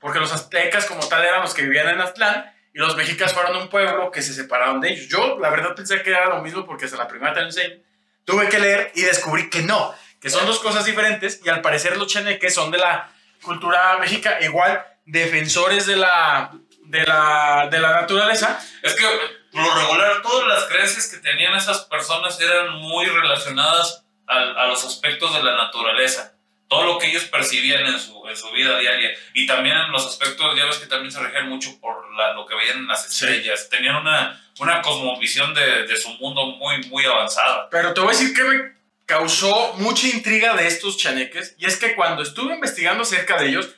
Porque los aztecas como tal eran los que vivían en Aztlán y los mexicas fueron un pueblo que se separaron de ellos. Yo la verdad pensé que era lo mismo porque hasta la primera enseñé. Tuve que leer y descubrí que no, que son dos cosas diferentes y al parecer los chaneques son de la cultura mexica, igual defensores de la, de la, de la naturaleza. Es que por lo regular todas las creencias que tenían esas personas eran muy relacionadas al- a, los aspectos de la naturaleza. todo lo que ellos percibían en su, en su vida diaria. Y también en los aspectos, ya ves que también se regían mucho por la- lo que veían en las estrellas. Tenían una, una cosmovisión de, de su mundo muy, muy avanzada. Pero te voy a decir que me causó mucha intriga de estos chaneques. Y es que cuando estuve investigando acerca de ellos,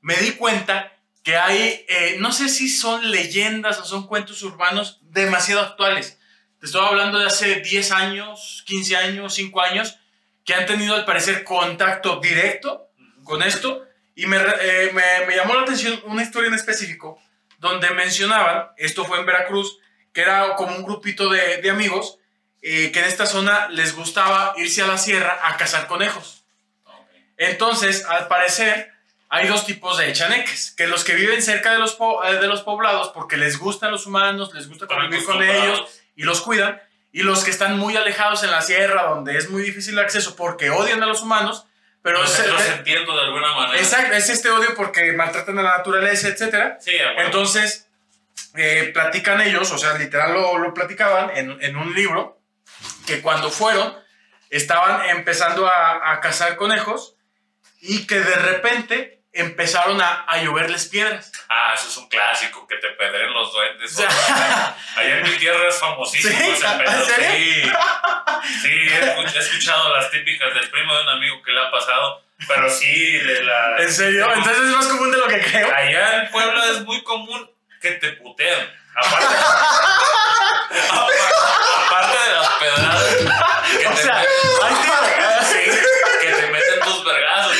me di cuenta que hay, eh, no sé si son leyendas o son cuentos urbanos demasiado actuales. Te estoy hablando de hace 10 años, 15 años, 5 años, que han tenido al parecer contacto directo con esto. Y me, eh, me, me llamó la atención una historia en específico donde mencionaban, esto fue en Veracruz, que era como un grupito de, de amigos eh, que en esta zona les gustaba irse a la sierra a cazar conejos. Entonces, al parecer, hay dos tipos de chaneques, que los que viven cerca de los, po- eh, de los poblados porque les gustan los humanos, les gusta convivir con ellos y los cuidan, y los que están muy alejados en la sierra, donde es muy difícil el acceso porque odian a los humanos, pero Los, es, los entiendo de alguna manera. exacto, es este odio porque maltratan a la naturaleza, etcétera. Sí. Entonces, eh, platican ellos, o sea, literal lo, lo platicaban en, en un libro, que cuando fueron, estaban empezando a, a cazar conejos y que de repente empezaron a, a lloverles piedras. Ah, eso es un clásico, que te pedren los duendes. *laughs* O sea, Allá en mi tierra es famosísimo ¿Sí? ese. Sí, sí he escuchado las típicas del primo de un amigo que le ha pasado, pero sí, de la... ¿En serio? Entonces es más común de lo que creo. Allá en Puebla es muy común que te puteen. Aparte, *laughs* aparte de las pedradas. Que *laughs* O te sea, meten- *laughs* Sí, que te meten tus vergazos.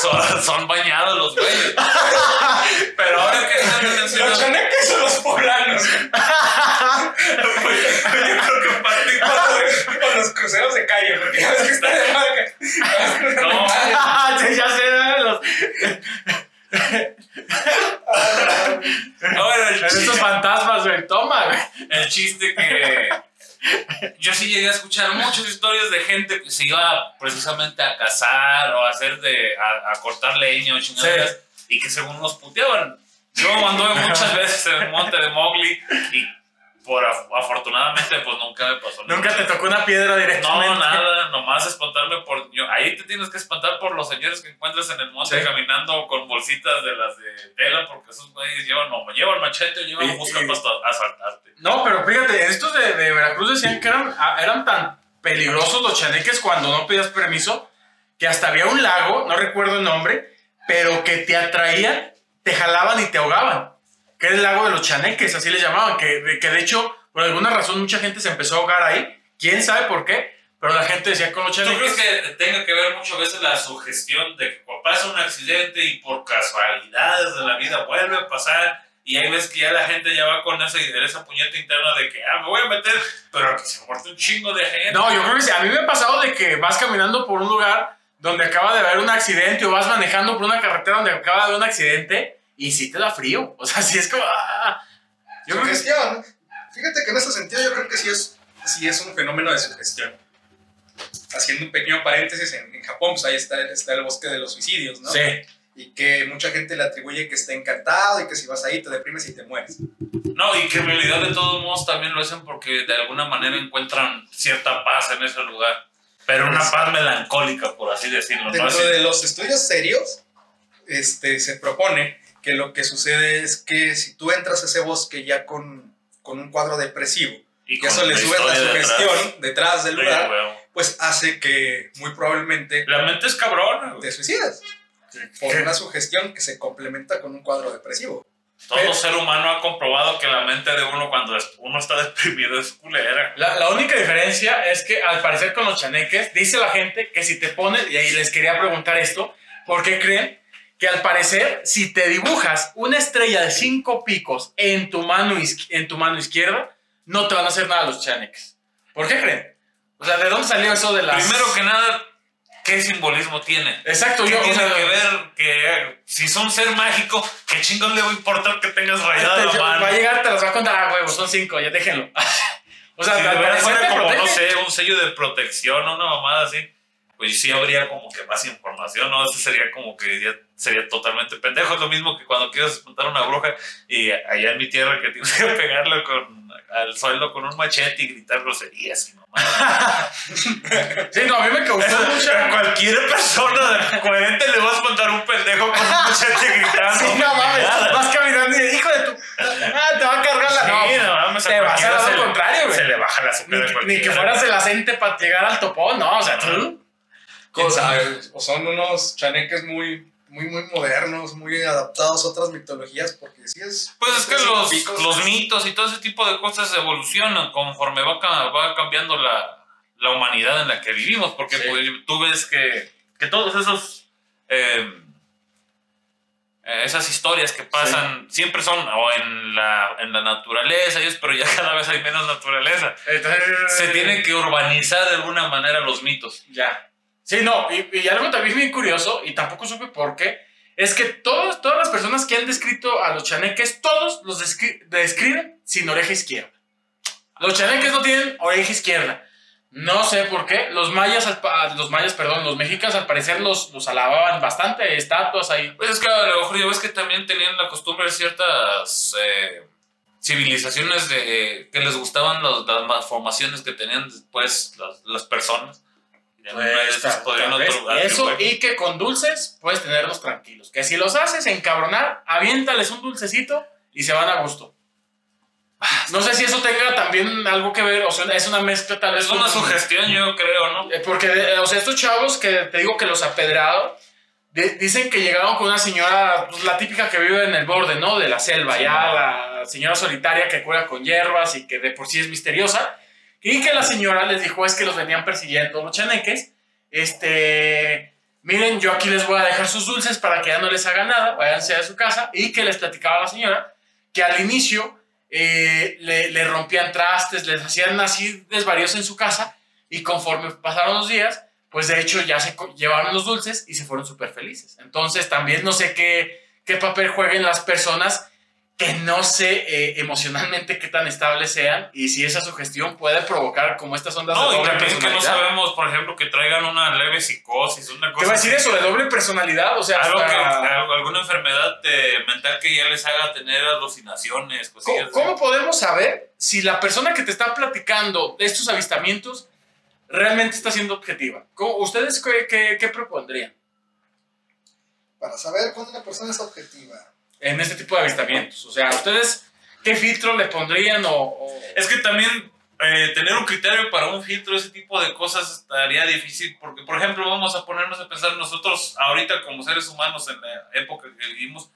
Son, son bañados los güeyes. Pero ahora que están Los mencionando. chaneques son los poblanos. Yo creo que parte Con los cruceros de calle, porque ya ves que está de marca. No. *laughs* Sí, ya sé, los, Ahora el estos chiste, fantasmas, güey, toma, güey. el chiste que yo sí llegué a escuchar muchas historias de gente que se iba precisamente a cazar o a hacer de a, a cortar leña o chingaderas y que según los puteaban. Yo anduve muchas veces en el monte de Mowgli y por af- afortunadamente pues nunca me pasó nada. Nunca te tocó una piedra directamente. No, nada, nomás espantarme por... yo- ahí te tienes que espantar por los señores que encuentras en el monte Sí. caminando con bolsitas de las de tela, porque esos güeyes llevan, no, llevan machete o llevan Y- busca y- para asaltarte. No, pero fíjate, estos de, de Veracruz decían que eran, ah, eran tan peligrosos los chaneques cuando no pedías permiso que hasta había un lago, no recuerdo el nombre, pero que te atraían, te jalaban y te ahogaban. Que era el lago de los chaneques, así le llamaban. Que, de- que de hecho, por alguna razón, mucha gente se empezó a ahogar ahí. Quién sabe por qué, pero la gente decía con los ¿Tú chaneques. crees que tenga que ver muchas veces la sugestión de que pasa un accidente y por casualidades de la vida vuelve a pasar y ahí ves que ya la gente ya va con esa, esa puñeta interna de que, ah, me voy a meter, pero aquí se muerte un chingo de gente. No, yo creo que sí. A mí me ha pasado de que vas caminando por un lugar donde acaba de haber un accidente o vas manejando por una carretera donde acaba de haber un accidente y sí te da frío. *laughs* O sea, sí es como... ah. Yo creo que. Sugestión. Fíjate que en ese sentido yo creo que sí es, sí es un fenómeno de sugestión. Haciendo un pequeño paréntesis, en, en Japón pues ahí está, está el bosque de los suicidios, ¿no? Sí. Y que mucha gente le atribuye que está encantado y que si vas ahí te deprimes y te mueres. No, y que en realidad de todos modos también lo hacen porque de alguna manera encuentran cierta paz en ese lugar. Pero una paz melancólica, por así decirlo. ¿no? Dentro Así- de los estudios serios, este, se propone que lo que sucede es que si tú entras a ese bosque ya con, con un cuadro depresivo y y con eso le la subes la historia detrás. sugestión detrás del lugar, pues hace que muy probablemente La mente es cabrona, te suicides por una sugestión que se complementa con un cuadro depresivo. Todo ser humano ha comprobado que la mente de uno cuando uno está deprimido es culera. La, la única diferencia es que al parecer con los chaneques, dice la gente que si te pones, y ahí les quería preguntar esto, ¿por qué creen que al parecer si te dibujas una estrella de cinco picos en tu mano, en tu mano izquierda, no te van a hacer nada los chaneques? ¿Por qué creen? O sea, ¿de dónde salió eso de las... Primero que nada, ¿qué simbolismo tiene? Exacto, ¿Qué yo... o tiene sea, que ver que si son ser mágico, qué chingón le va a importar que tengas rayada Este, la mano? va a llegar, te las va a contar, ah, huevo, son cinco, ya déjenlo. *laughs* o sea, Si de verdad fuera como, no protege. sé, un sello de protección o una mamada así, pues sí habría como que más información, ¿no? Eso sería como que ya sería totalmente pendejo. Es lo mismo que cuando quieres espantar a una bruja y allá en mi tierra que tienes que pegarla con al suelo con un machete y gritar groserías. y mamadas. Sí, no, a mí me causó mucha. *laughs* cualquier persona coherente le vas a mandar un pendejo con un machete gritando. Sí, no mames. Vas caminando y hijo de tu. Ah, te va a cargar la. Sí, no, no mames, te vas a dar lo contrario, güey. Se le baja la azúcar Ni, que- ni que fueras el acente para llegar al topón, no, o sea, tú. Quién sabe, o son unos chaneques muy, muy, muy modernos, muy adaptados a otras mitologías, porque sí es... Pues es que los, picos, los mitos y todo ese tipo de cosas evolucionan conforme va, va cambiando la, la humanidad en la que vivimos, porque Sí. pues, tú ves que, que todos esos... eh, eh, esas historias que pasan siempre son o en la, en la naturaleza, pero ya *laughs* cada vez hay menos naturaleza. Entonces, Se tienen que urbanizar de alguna manera los mitos. Ya. Sí, no, y, algo también bien curioso, y tampoco supe por qué, es que todas, todas las personas que han descrito a los chaneques, todos los descri- describen sin oreja izquierda. Los chaneques no tienen oreja izquierda. No sé por qué. Los mayas, los mayas, perdón, los mexicas al parecer los, los alababan bastante, estatuas ahí. Pues es que a lo mejor ya ves que también tenían la costumbre de ciertas eh, civilizaciones de que les gustaban los- las malformaciones que tenían después las, las personas. Y de Pues, podrían otorgar- Eso y que con dulces puedes tenerlos tranquilos. Que si los haces encabronar, aviéntales un dulcecito y se van a gusto. No sé si eso tenga también algo que ver, o sea, es una mezcla tal vez. Es una sugestión, yo creo, ¿no? Eh, Porque, eh, o sea, estos chavos que te digo que los apedrearon, di- dicen que llegaron con una señora, pues, la típica que vive en el borde, ¿no? De la selva, ya la señora solitaria que cura con hierbas y que de por sí es misteriosa. Y que la señora les dijo es que los venían persiguiendo los chaneques. Este, miren, yo aquí les voy a dejar sus dulces para que ya no les haga nada, váyanse a su casa. Y que les platicaba la señora que al inicio eh, le, le rompían trastes, les hacían así desvaríos en su casa. Y conforme pasaron los días, pues de hecho ya se llevaron los dulces y se fueron súper felices. Entonces también no sé qué, qué papel jueguen las personas que no sé eh, emocionalmente qué tan estables sean y si esa sugestión puede provocar como estas ondas No, de doble también que no personalidad. sabemos, por ejemplo, que traigan una leve psicosis, una ¿Qué cosa. va a decir eso de doble personalidad? O sea, Algo hasta- alguna enfermedad eh, mental que ya les haga tener alucinaciones, cosillas ¿Cómo, así. cómo podemos saber si la persona que te está platicando de estos avistamientos realmente está siendo objetiva? ¿Cómo- ¿Ustedes qué, qué- qué propondrían Para saber cuándo una persona es objetiva. En este tipo de avistamientos? O sea, ¿ustedes qué filtro le pondrían o...? o- Es que también eh, tener un criterio para un filtro, ese tipo de cosas estaría difícil, porque por ejemplo vamos a ponernos a pensar nosotros ahorita como seres humanos en la época que vivimos,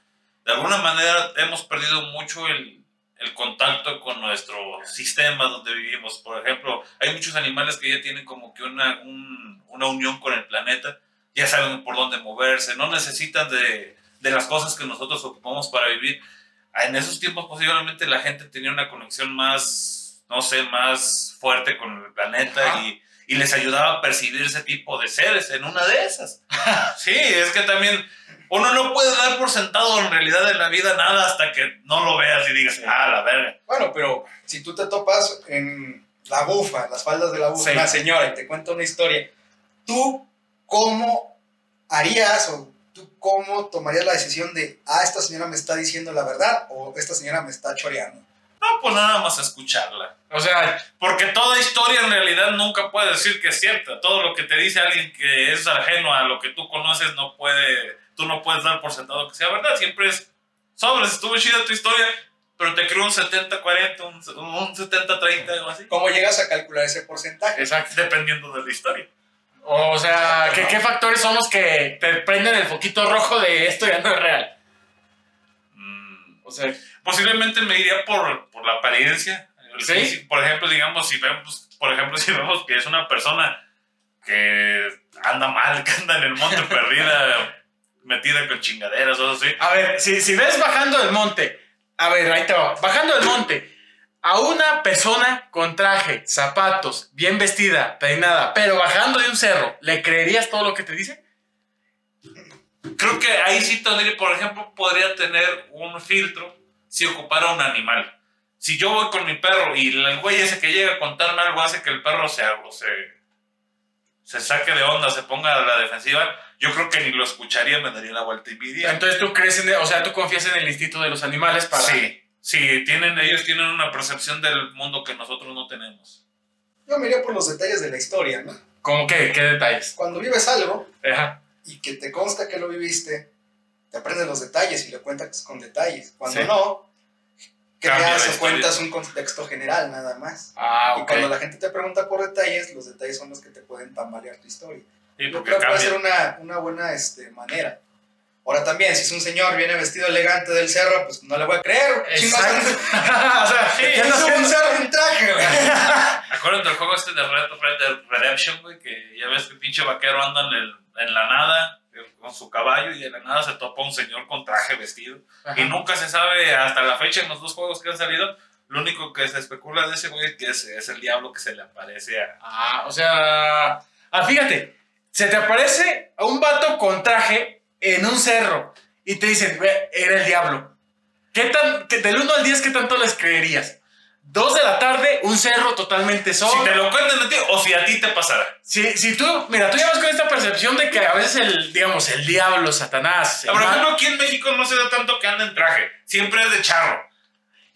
de alguna manera hemos perdido mucho el, el contacto con nuestro sistema donde vivimos. Por ejemplo, hay muchos animales que ya tienen como que una, un- una unión con el planeta, ya saben por dónde moverse, no necesitan de, de las cosas que nosotros ocupamos para vivir. En esos tiempos posiblemente la gente tenía una conexión más, no sé, más fuerte con el planeta y, y les ayudaba a percibir ese tipo de seres en una de esas. *laughs* sí, es que también uno no puede dar por sentado en realidad en la vida nada hasta que no lo veas y digas, ah, la verga. Bueno, pero si tú te topas en la bufa, en las faldas de la bufa, Sí. una señora y te cuenta una historia, ¿tú cómo harías o cómo tomarías la decisión de, ah, esta señora me está diciendo la verdad o esta señora me está choreando? No, pues nada más escucharla. O sea, Porque toda historia en realidad nunca puede decir que es cierta. Todo lo que te dice alguien que es ajeno a lo que tú conoces no puede, tú no puedes dar por sentado que sea verdad. Siempre es, sobres, estuvo chida tu historia, pero te creo un 70-40, un, un 70-30, algo así. ¿Cómo llegas a calcular ese porcentaje? exacto. Dependiendo de la historia. O sea, ¿qué, qué factores son los que te prenden el foquito rojo de esto ya no es real? Mm, O sea, posiblemente me iría por, por la apariencia. ¿Sí? Por ejemplo, digamos, si vemos, por ejemplo, *laughs* si vemos que es una persona que anda mal, que anda en el monte *laughs* perdida, metida con chingaderas o algo así. a ver, si, si ves bajando del monte, a ver, ahí te va, bajando del monte, a una persona con traje, zapatos, bien vestida, peinada, pero bajando de un cerro, ¿le creerías todo lo que te dice? Creo que ahí sí tendría, por ejemplo, podría tener un filtro si ocupara un animal. Si yo voy con mi perro y el güey ese que llega a contarme algo hace que el perro se, se, se saque de onda, se ponga a la defensiva, yo creo que ni lo escucharía, me daría la vuelta y me iría. Entonces tú crees en, o sea, tú confías en el instinto de los animales para... Sí, Sí, tienen, ellos tienen una percepción del mundo que nosotros no tenemos. Yo me iría por los detalles de la historia, ¿no? ¿Cómo qué? ¿Qué detalles? Cuando vives algo Ajá. y que te consta que lo viviste, te aprendes los detalles y lo cuentas con detalles. Cuando Sí. no, creas o cuentas un contexto general nada más. Ah, Y ok. cuando la gente te pregunta por detalles, los detalles son los que te pueden tambalear tu historia. Sí, Yo creo que puede ser una, una buena este, manera. Ahora también, si es un señor viene vestido elegante del cerro, pues no le voy a creer. Exacto. *laughs* O sea, Sí, ¿qué anda es un cerro en traje, güey. *laughs* Acuérdate del juego este de Red Red Redemption, güey, que ya ves que el pinche vaquero anda en, el- en la nada eh, con su caballo y de la nada se topa un señor con traje vestido. Ajá. Y nunca se sabe hasta la fecha en los dos juegos que han salido. Lo único que se especula de ese güey es que es, es el diablo que se le aparece a. Ah, o sea. Ah, fíjate. Se te aparece a un vato con traje en un cerro y te dicen, "Ve, era el diablo. ¿Qué tan, que del 1 al 10, qué tanto les creerías? Dos de la tarde, un cerro totalmente Si solo. te lo cuentan a ti o si a ti te pasara. Si, si tú, mira, tú llevas con esta percepción de que a veces el, digamos, el diablo, Satanás, el Por ejemplo, aquí en México no se da tanto que anda en traje. Siempre es de charro.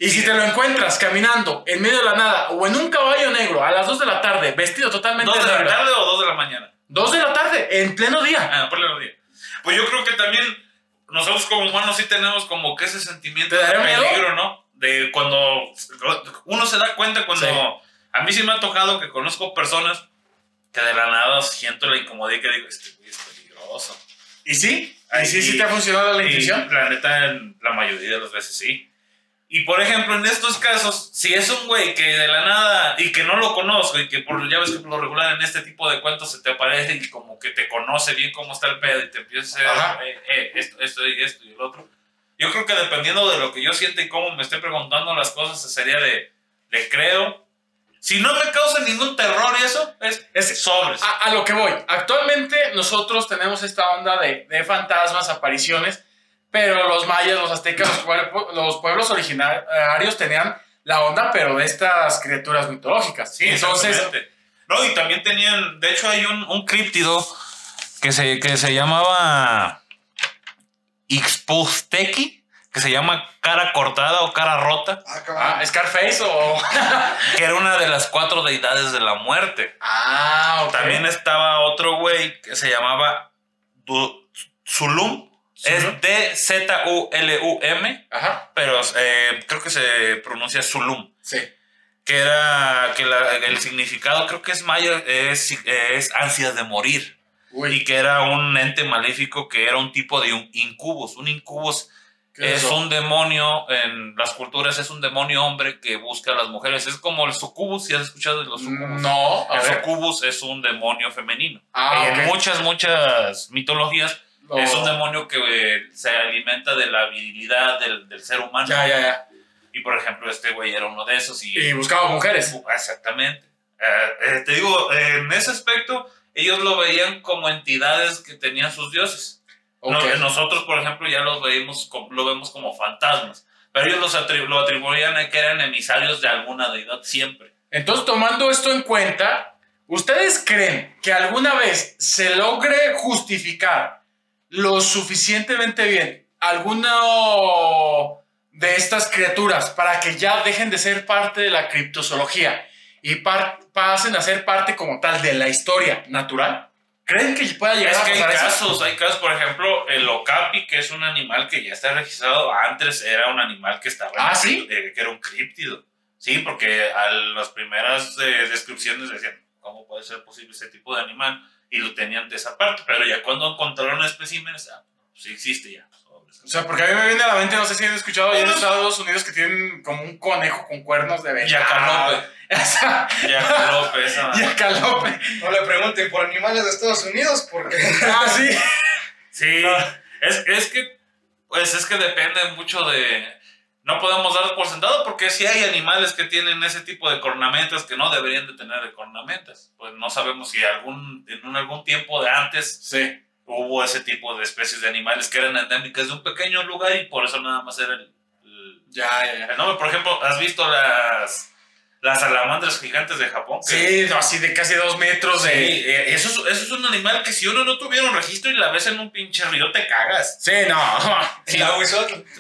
y si te lo encuentras caminando en medio de la nada o en un caballo negro a las 2 de la tarde, vestido totalmente ¿Dos de la negro, tarde o dos de la mañana? 2 de la tarde, en pleno día. Ah, ponle los días. Pues yo creo que también nosotros como humanos sí tenemos como que ese sentimiento ¿Te de peligro, ¿no? De cuando uno se da cuenta cuando... Sí. A mí sí me ha tocado que conozco personas que de la nada siento la incomodidad y que digo, este güey es peligroso. ¿Y sí? ¿Y sí, sí te ha funcionado la intuición? la neta, la mayoría de las veces sí. Y por ejemplo, en estos casos, si es un güey que de la nada y que no lo conozco y que por ya ves que por lo regular en este tipo de cuentos se te aparece y como que te conoce bien cómo está el pedo y te empieza a hacer eh, eh, esto, esto y esto y el otro. Yo creo que dependiendo de lo que yo sienta y cómo me esté preguntando las cosas, sería de, le creo. Si no me causa ningún terror y eso, es, Es- sobres. A, a lo que voy. Actualmente nosotros tenemos esta onda de, de fantasmas, apariciones, pero los mayas, los aztecas, los, pueblo- los pueblos originarios tenían la onda, pero de estas criaturas mitológicas. Sí, Entonces, exactamente. No, y también tenían, de hecho hay un, un críptido que se, que se llamaba Ixpusteki, que se llama cara cortada o cara rota, Ah, cabrón. ah, Scarface o... *laughs* que era una de las cuatro deidades de la muerte. ah, ok. También estaba otro güey que se llamaba Du- Zulum, es Zulum. D-Z-U-L-U-M, Ajá, pero eh, creo que se pronuncia Zulum. sí. que era que la- el significado creo que es maya es, es ansias de morir. Uy, y que era un ente maléfico que era un tipo de un incubus. Un incubus ¿qué es un demonio en las culturas es un demonio hombre que busca a las mujeres. Es como el sucubus si has escuchado de los sucubus No, a el ver. sucubus es un demonio femenino. Ah, en muchas muchas mitologías Es un demonio que eh, se alimenta de la virilidad del, del ser humano Ya, ya, ya. y por ejemplo este güey era uno de esos Y buscaba mujeres. Exactamente. Eh, eh, te digo, en ese aspecto, ellos lo veían como entidades que tenían sus dioses. Ok. No- nosotros, por ejemplo, ya los veíamos, lo vemos como fantasmas. Pero ellos los atribu- lo atribuían a que eran emisarios de alguna deidad siempre. Entonces, tomando esto en cuenta, ¿ustedes creen que alguna vez se logre justificar lo suficientemente bien alguno de estas criaturas para que ya dejen de ser parte de la criptozoología y pasen a ser parte como tal de la historia natural? ¿Creen que pueda llegar Es a que hay pasar eso? casos, hay casos, por ejemplo, el okapi, que es un animal que ya está registrado. Antes era un animal que estaba ¿Ah, sí? eh, que era un críptido. Sí, porque a las primeras eh, descripciones decían, ¿cómo puede ser posible ese tipo de animal? Y lo tenían de esa parte, pero ya cuando encontraron especímenes, ah, sí existe ya. O sea, porque a mí me viene a la mente, no sé si han escuchado allá en Estados Unidos que tienen como un conejo con cuernos de venado. Yacalope. *laughs* Yacalope, esa. *laughs* Yacalope. No le pregunten por animales de Estados Unidos porque *laughs* Ah, sí. Sí, es, es que, pues es que depende mucho de... No podemos dar por sentado porque sí hay animales que tienen ese tipo de cornamentas que no deberían de tener de cornamentas. Pues no sabemos si algún, en un- algún tiempo de antes Sí. hubo ese tipo de especies de animales que eran endémicas de un pequeño lugar y por eso nada más era el, el- Ya, ya, ya. el nombre. Por ejemplo, ¿has visto las, las salamandras gigantes de Japón. que- Sí, así de casi dos metros de. eh, eso, es, eso es un animal que si uno no tuviera un registro y la ves en un pinche río, te cagas. Sí, no. *laughs* Sí.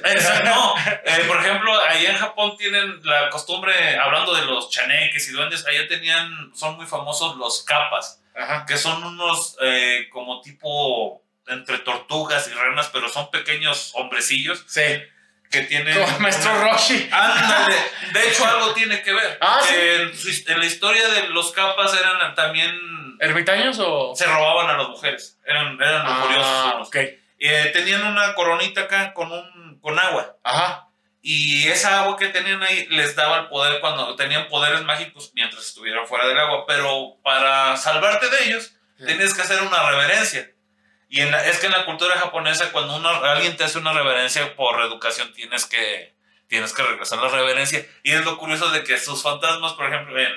Esa- no, Eh, por ejemplo, allá en Japón tienen la costumbre, hablando de los chaneques y duendes, allá tenían, son muy famosos los capas, Ajá. que son unos eh, como tipo entre tortugas y ranas, pero son pequeños hombrecillos Sí. Que tienen... Como maestro una- Roshi. Ándale, de hecho algo tiene que ver. Ah, sí. en, en la historia de los capas eran también... ¿Ermitaños o.? Se robaban a las mujeres, eran, eran lujuriosos Ah, unos. ok. Eh, tenían una coronita acá con, un, con agua. Ajá. Y esa agua que tenían ahí les daba el poder cuando tenían poderes mágicos mientras estuvieran fuera del agua. Pero para salvarte de ellos, Sí. tenías que hacer una reverencia. Y en la- es que en la cultura japonesa, cuando uno, alguien te hace una reverencia por educación, tienes que, tienes que regresar la reverencia. Y es lo curioso de que sus fantasmas, por ejemplo, en,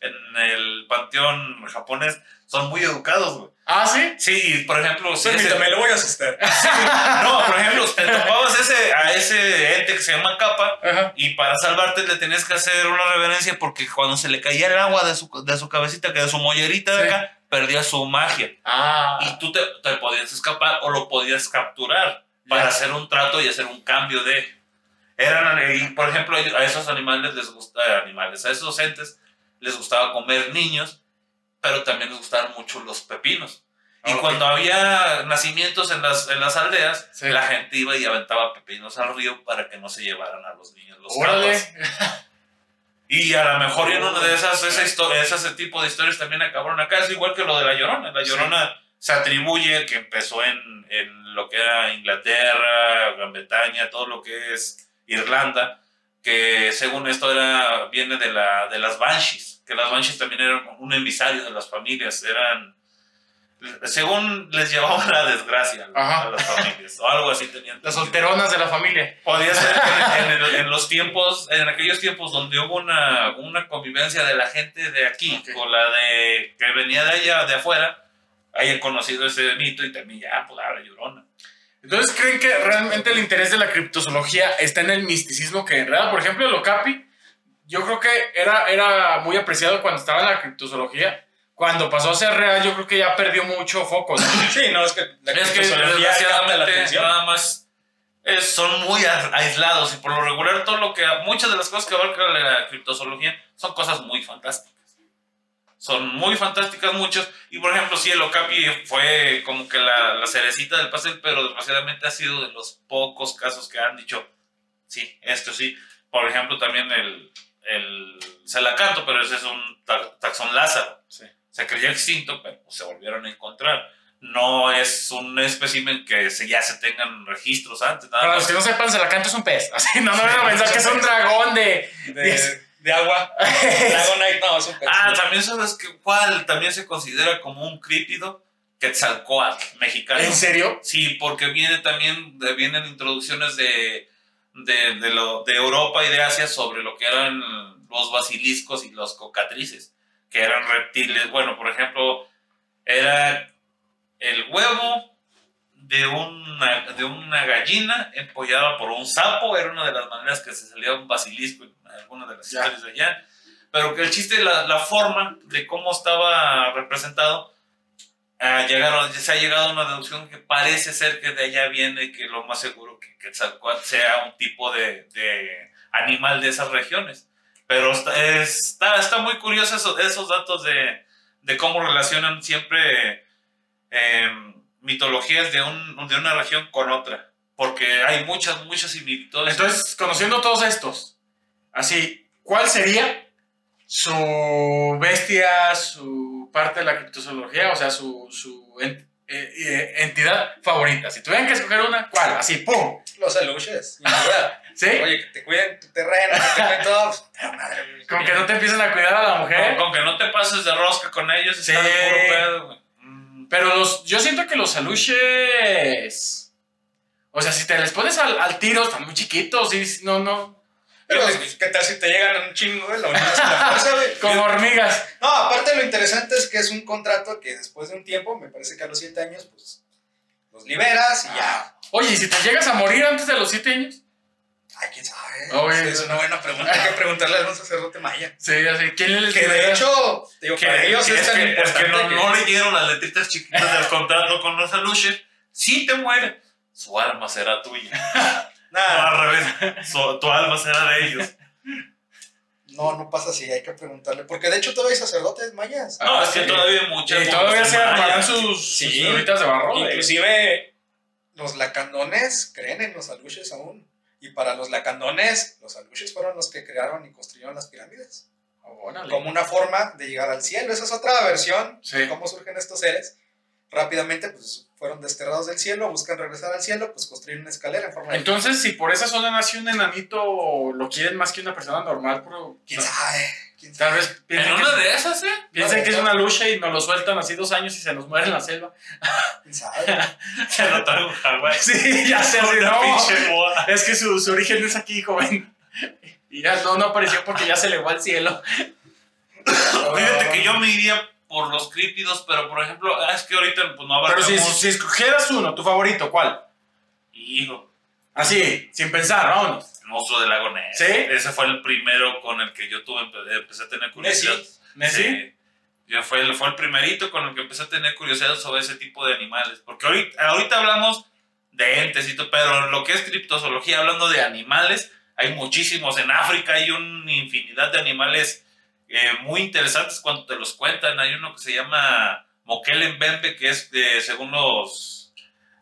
en el panteón japonés, son muy educados, güey. Ah, sí. Sí, por ejemplo, si ese- Permítame, lo voy a asustar. *laughs* no, por ejemplo, te topabas ese, a ese ente que se llama capa Ajá. y para salvarte le tenías que hacer una reverencia porque cuando se le caía el agua de su, de su cabecita, que de su mollerita de Sí. acá, perdía su magia. Ah. Y tú te, te podías escapar o lo podías capturar para hacer un trato y hacer un cambio de... Eran, y por ejemplo, a esos animales les gusta, animales, a esos entes les gustaba comer niños, pero también les gustaban mucho los pepinos. Y cuando había nacimientos en las, en las aldeas, Sí. la gente iba y aventaba pepinos al río para que no se llevaran a los niños los. *laughs* Y a lo mejor en una de esas, esa historia, ese tipo de historias también acabaron acá. Es igual que lo de La Llorona. La Sí. Llorona se atribuye que empezó en, en lo que era Inglaterra, Gran Bretaña, todo lo que es Irlanda, que según esto era, viene de, la, de las Banshees, que las Banshees también eran un emisario de las familias, eran... Según les llevaban la desgracia Ajá. a las familias, o algo así tenían. Las solteronas de la familia. Podía ser que en, en en los tiempos, en aquellos tiempos donde hubo una, una convivencia de la gente de aquí Ok. con la de que venía de allá, de afuera, hayan conocido ese mito y también ya, pues la llorona. Entonces, ¿creen que realmente el interés de la criptozoología está en el misticismo que en realidad, por ejemplo, el Okapi, yo creo que era, era muy apreciado cuando estaba en la criptozoología. Cuando pasó a ser real, yo creo que ya perdió mucho foco. ¿no? *laughs* Sí, no, es que la Es que la desgraciadamente atención. nada más eh, son muy a- aislados y por lo regular todo lo que, muchas de las cosas que abarca la criptozoología son cosas muy fantásticas. Son muy fantásticas muchos y por ejemplo sí el Okapi fue como que la, la cerecita del pastel pero desgraciadamente ha sido de los pocos casos que han dicho sí, esto sí. Por ejemplo también el, el Celacanto pero ese es un ta- taxón Lázaro. Sí. Se creía extinto pero pues, se volvieron a encontrar no es un espécimen que se, ya se tengan registros antes. Nada Para más. los que no sepan, Celacanto es un pez. Así, no, no van a pensar que es un dragón de... De, de agua. *laughs* Dragonite, no, es un pez. Ah, también sabes que cuál también se considera como un crípido Quetzalcoatl mexicano. ¿En serio? Sí, porque viene también, de- vienen introducciones de, de, de, lo, de Europa y de Asia sobre lo que eran los basiliscos y los cocatrices, que eran reptiles. Bueno, por ejemplo, era el huevo de una, de una gallina empollada por un sapo, era una de las maneras que se salía un basilisco en alguna de las Ya. historias de allá. Pero que el chiste, la, la forma de cómo estaba representado, ah, llegaron, se ha llegado a una deducción que parece ser que de allá viene que lo más seguro que Quetzalcóatl sea un tipo de, de animal de esas regiones. Pero está, está, está muy curioso eso- esos datos de, de cómo relacionan siempre eh, mitologías de, un, de una región con otra. Porque hay muchas, muchas similitudes. Entonces, conociendo todos estos, así, ¿cuál sería su bestia, su parte de la criptozoología, o sea, su, su eh, eh, entidad favorita? Si tuvieran que escoger una, ¿cuál? Así, ¡pum! Los aluches. *laughs* ¿Sí? Oye, que te cuiden tu terreno, que te cuiden todo. *laughs* madre. Con que no te empiecen a cuidar a la mujer. con que no te pases de rosca con ellos, Sí. está puro pedo, güey. Mm. Pero los, yo siento que los aluches. O sea, si te les pones al, al tiro, están muy chiquitos. Y no, no. Pero, ¿qué tal si te llegan a un chingo, a la fuerza, güey. *laughs* Como hormigas. No, aparte lo interesante es que es un contrato que después de un tiempo, me parece que a los 7 años, pues los liberas y ya. Oye, ¿y si te llegas a morir antes de los 7 años? Ay, quién sabe. Oye, es una buena pregunta. Hay que preguntarle a un sacerdote maya. Sí, así. ¿Quién les Que de hecho, digo, Que, para ellos que es, es, tan que, es importante que no, que- no leyeron las letritas chiquitas del *laughs* contrato con los aluches. Si te muere, su alma será tuya. *laughs* No, Nada, al revés, su- tu alma será de ellos. no, no pasa así, hay que preguntarle. Porque de hecho todavía hay sacerdotes mayas. No, Ah, es que sí. todavía hay muchas. Y todavía se armarán sus, Sí. sus de barro. Inclusive los lacandones creen en los aluches aún. Y para los lacandones, los aluches fueron los que crearon y construyeron las pirámides. Órale. Como una forma de llegar al cielo. Esa es otra versión Sí. de cómo surgen estos seres. Rápidamente, pues fueron desterrados del cielo, buscan regresar al cielo, pues construyen una escalera en forma de. Entonces, si por esa zona nació un enanito, lo quieren más que una persona normal, pero ¿Quién sabe? ¿Quién sabe? tal vez piensen, En que, una de esas, ¿eh? piensen que es una lucha y nos lo sueltan así dos años y se nos muere en la selva. *laughs* ¿Quién sabe? *laughs* Se lo traigo en Hawái. Sí, ya sé, así, no. Es que su, su origen es aquí, joven. Y ya no, no apareció porque ya se elevó al cielo. *coughs* Fíjate que yo me iría por los críptidos, pero por ejemplo, ah, es que ahorita pues, no Pero si, abarcamos. si escogieras uno, tu favorito, ¿cuál? Hijo, Así, sin pensar, vámonos. Monstruo del lago Ness. ¿Sí? Ese fue el primero con el que yo tuve, empe- empecé a tener curiosidad. ¿Nessie? Sí. Ya fue el, fue el primerito con el que empecé a tener curiosidad sobre ese tipo de animales. Porque ahorita, ahorita hablamos de entes y todo, pero lo que es criptozoología, hablando de animales, hay muchísimos. En África hay una infinidad de animales eh, muy interesantes cuando te los cuentan. Hay uno que se llama Mokele Mbembe, que es, de, según los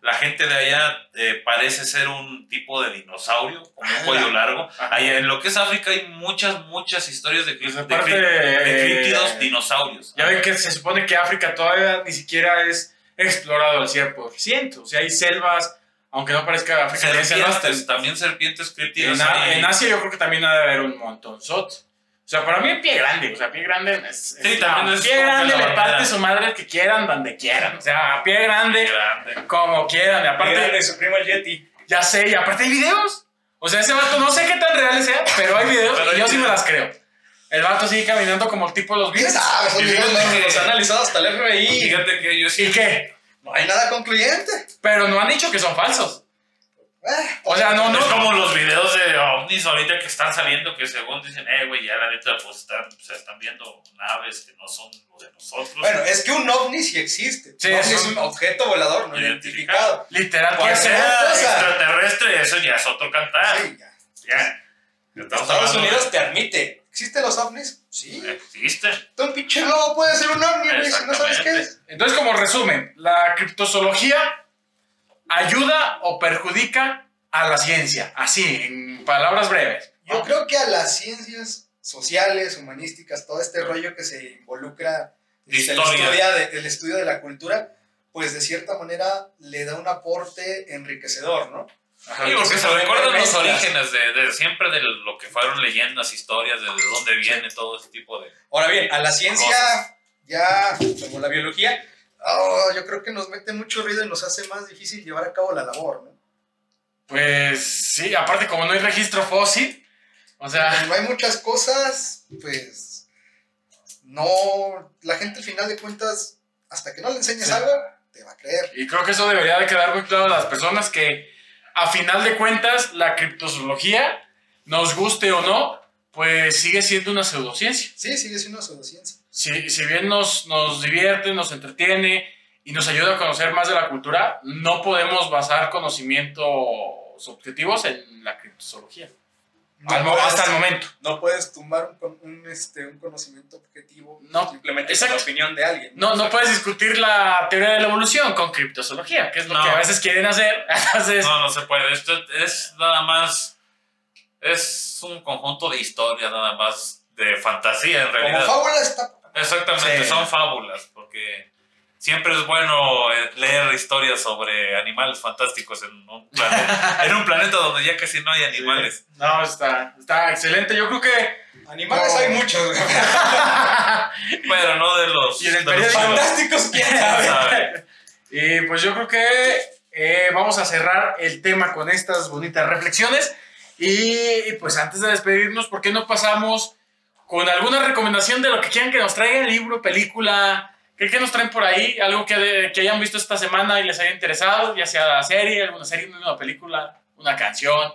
la gente de allá, eh, parece ser un tipo de dinosaurio, con un Ala. cuello largo. Allá en lo que es África hay muchas, muchas historias de, Pues de eh, dinosaurios. Ya ven que se supone que África todavía ni siquiera es explorado al 100%. O sea, hay selvas, aunque no parezca África, selvas. Serpientes, también serpientes críptidas. En, en Asia yo creo que también ha de haber un montón. O sea, para mí pie grande, o sea, pie grande es... Sí, es- también no, es Pie que grande le parte su madre el que quieran, donde quieran. O sea, a pie grande, grande. como quieran. Y aparte, su primo el Yeti. ya sé, y aparte hay videos. O sea, ese vato no sé qué tan reales sea, pero hay videos Pero y yo sí me las creo. El vato sigue caminando como el tipo de los ¿Quién videos. sabe? Esos videos fíjate los que- ha analizado hasta el FBI. Fíjate que yo sí. ¿Y qué? No hay nada concluyente. Pero no han dicho que son falsos. Eh, O sea, no, no. Es como los videos de ovnis ahorita que están saliendo que según dicen, eh, güey, ya la neta, pues están, están viendo naves que no son lo de nosotros. Bueno, es que un ovni sí existe. Sí, ovni es es un- objeto volador no Identificado. identificado. Literal, Puede ser. extraterrestre, eso ya es otro cantar. Sí, ya. Ya. Estamos Estados hablando Unidos te admite. ¿Existen los ovnis? Sí. Existe. Un pinche globo puede ser un ovni, si no sabes qué es. Entonces, como resumen, la criptozoología ayuda o perjudica a la ciencia. Así, en palabras breves. Yo creo que a las ciencias sociales, humanísticas, todo este rollo que se involucra desde el Historia. estudio, de, el estudio de la cultura, pues de cierta manera le da un aporte enriquecedor, ¿no? Ajá. Sí, porque se recuerdan los mezclas. orígenes de, de siempre de lo que fueron leyendas, historias, de, de dónde viene todo ese tipo de... Ahora bien, a la ciencia, Cosas. ya como la biología, oh, yo creo que nos mete mucho ruido y nos hace más difícil llevar a cabo la labor, ¿no? Pues sí, aparte, como no hay registro fósil, o sea, Como hay muchas cosas, pues no, la gente al final de cuentas, hasta que no le enseñes Sí. algo, te va a creer. y creo que eso debería de quedar muy claro a las personas que, a final de cuentas, la criptozoología, nos guste o no, pues sigue siendo una pseudociencia. Sí, sigue siendo pseudociencia. Si, si bien nos, nos divierte, nos entretiene y nos ayuda a conocer más de la cultura, no podemos basar conocimientos objetivos en la criptozoología. No Al mo- puedes- hasta el momento. No puedes tumbar un, un, este, un conocimiento objetivo No, simplemente con la opinión de alguien. No, no puedes discutir la teoría de la evolución con criptozoología, que es lo No. que a veces quieren hacer. *laughs* Entonces, No, no se puede. Esto es nada más... Es un conjunto de historias nada más de fantasía en Como realidad. fábula está... Exactamente, Sí. son fábulas, porque siempre es bueno eh, leer historias sobre animales fantásticos en un planeta, *laughs* en un planeta donde ya casi no hay animales. no, está, está excelente. Yo creo que. Animales No. hay muchos. Pero *laughs* no de los... Y en el de los periódico- Fantásticos, quién ¿Quién sabe. sabe? Y pues yo creo que eh, vamos a cerrar el tema con estas bonitas reflexiones. Y pues antes de despedirnos, ¿por qué no pasamos con alguna recomendación de lo que quieran que nos traigan? Libro, película. ¿Qué, qué nos traen por ahí? Algo que, que hayan visto esta semana y les haya interesado, ya sea la serie, alguna serie, una película, una canción.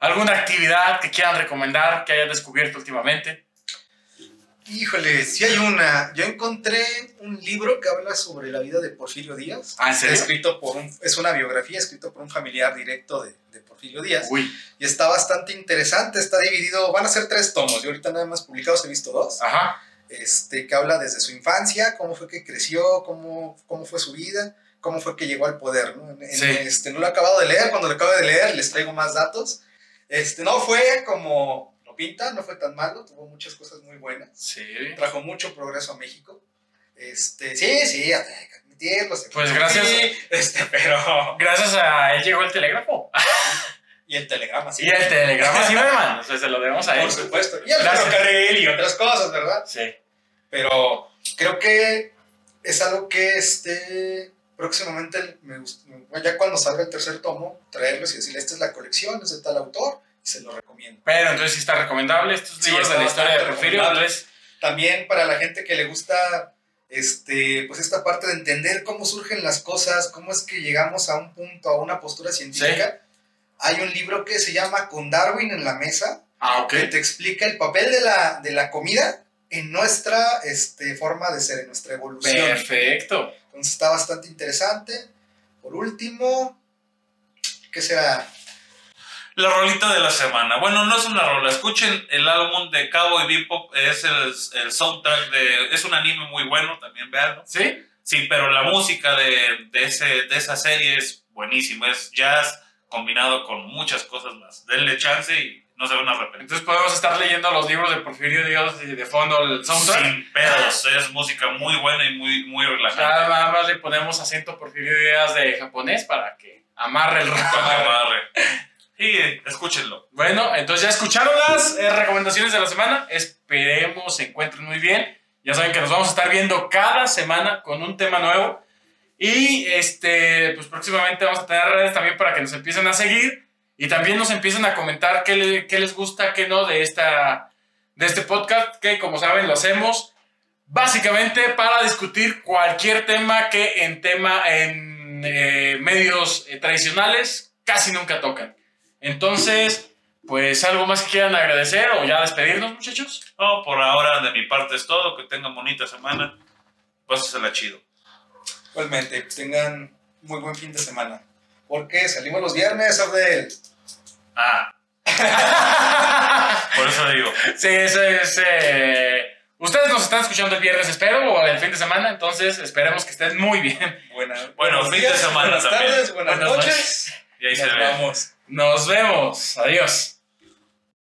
¿Alguna actividad que quieran recomendar que hayan descubierto últimamente? Híjole, sí hay una. Yo encontré un libro que habla sobre la vida de Porfirio Díaz. ¿Ah, en serio? Escrito por un, es una biografía escrito por un familiar directo de, de Porfirio Díaz. Uy, Y está bastante interesante. Está dividido, van a ser tres tomos. Yo ahorita nada más publicados he visto dos. ajá. Este, que habla desde su infancia, cómo fue que creció, cómo, cómo fue su vida, cómo fue que llegó al poder. ¿no? En- Sí. este, no lo he acabado de leer. Cuando lo acabe de leer les traigo más datos. Este, no fue como lo pinta, no fue tan malo. Tuvo muchas cosas muy buenas Sí. trajo mucho progreso a México. Este, sí, sí, hay que admitirlo. Pues gracias. así, *laughs* Este, pero. Gracias a él llegó el telégrafo. *laughs* Y el telegrama, sí. Y el telegrama Ciberman. O sea, se lo debemos a él. Por supuesto. Y el Gracias. ferrocarril y otras cosas, ¿verdad? Sí. Pero creo que es algo que este, próximamente, me gust- ya cuando salga el tercer tomo, traerlos y decirle: Esta es la colección, es de tal autor, y se lo recomiendo. Pero entonces sí está recomendable estos Sí, libros de la historia de Porfirio. También para la gente que le gusta este, pues esta parte de entender cómo surgen las cosas, cómo es que llegamos a un punto, a una postura científica. Hay un libro que se llama Con Darwin en la mesa, ah, que te explica el papel de la, de la comida en nuestra este, forma de ser, en nuestra evolución. Perfecto. Entonces está bastante interesante. Por último, ¿qué será? La rolita de la semana. Bueno, no es una rola. Escuchen el álbum de Cowboy Bebop. Es el, el soundtrack de. Es un anime muy bueno, también veanlo. ¿Sí? Sí, pero la música de, de, ese, de esa serie es buenísima. Es jazz combinado con muchas cosas más. Denle chance y no se van a arrepentir. Entonces podemos estar leyendo los libros de Porfirio Díaz y de fondo el soundtrack. Sin pedos. Es música muy buena y muy, muy relajante. Nada más le ponemos acento Porfirio Díaz de japonés para que amarre el rato. *laughs* amarre. Sí, escúchenlo. Bueno, entonces ya escucharon las eh, recomendaciones de la semana. Esperemos se encuentren muy bien. Ya saben que nos vamos a estar viendo cada semana con un tema nuevo. Y este, pues próximamente vamos a tener redes también para que nos empiecen a seguir. Y también nos empiecen a comentar qué, qué les gusta, qué no de, esta, de este podcast. Que como saben lo hacemos básicamente para discutir cualquier tema que en, tema, en eh, medios eh, tradicionales casi nunca tocan. Entonces, pues algo más que quieran agradecer o ya despedirnos, muchachos. No, por ahora de mi parte es todo. Que tengan bonita semana. Pásasela chido. Igualmente, tengan muy buen fin de semana. Porque salimos los viernes, Abdel. Ah. *laughs* Por eso digo. Sí, eso es. eh, Ustedes nos están escuchando el viernes, espero, o el fin de semana, entonces esperemos que estén muy bien. Buena, Bueno, fin de semana buenas también. tardes, buenas, Buenas noches. noches. Y ahí se Nos ve. vamos. Nos vemos. Adiós.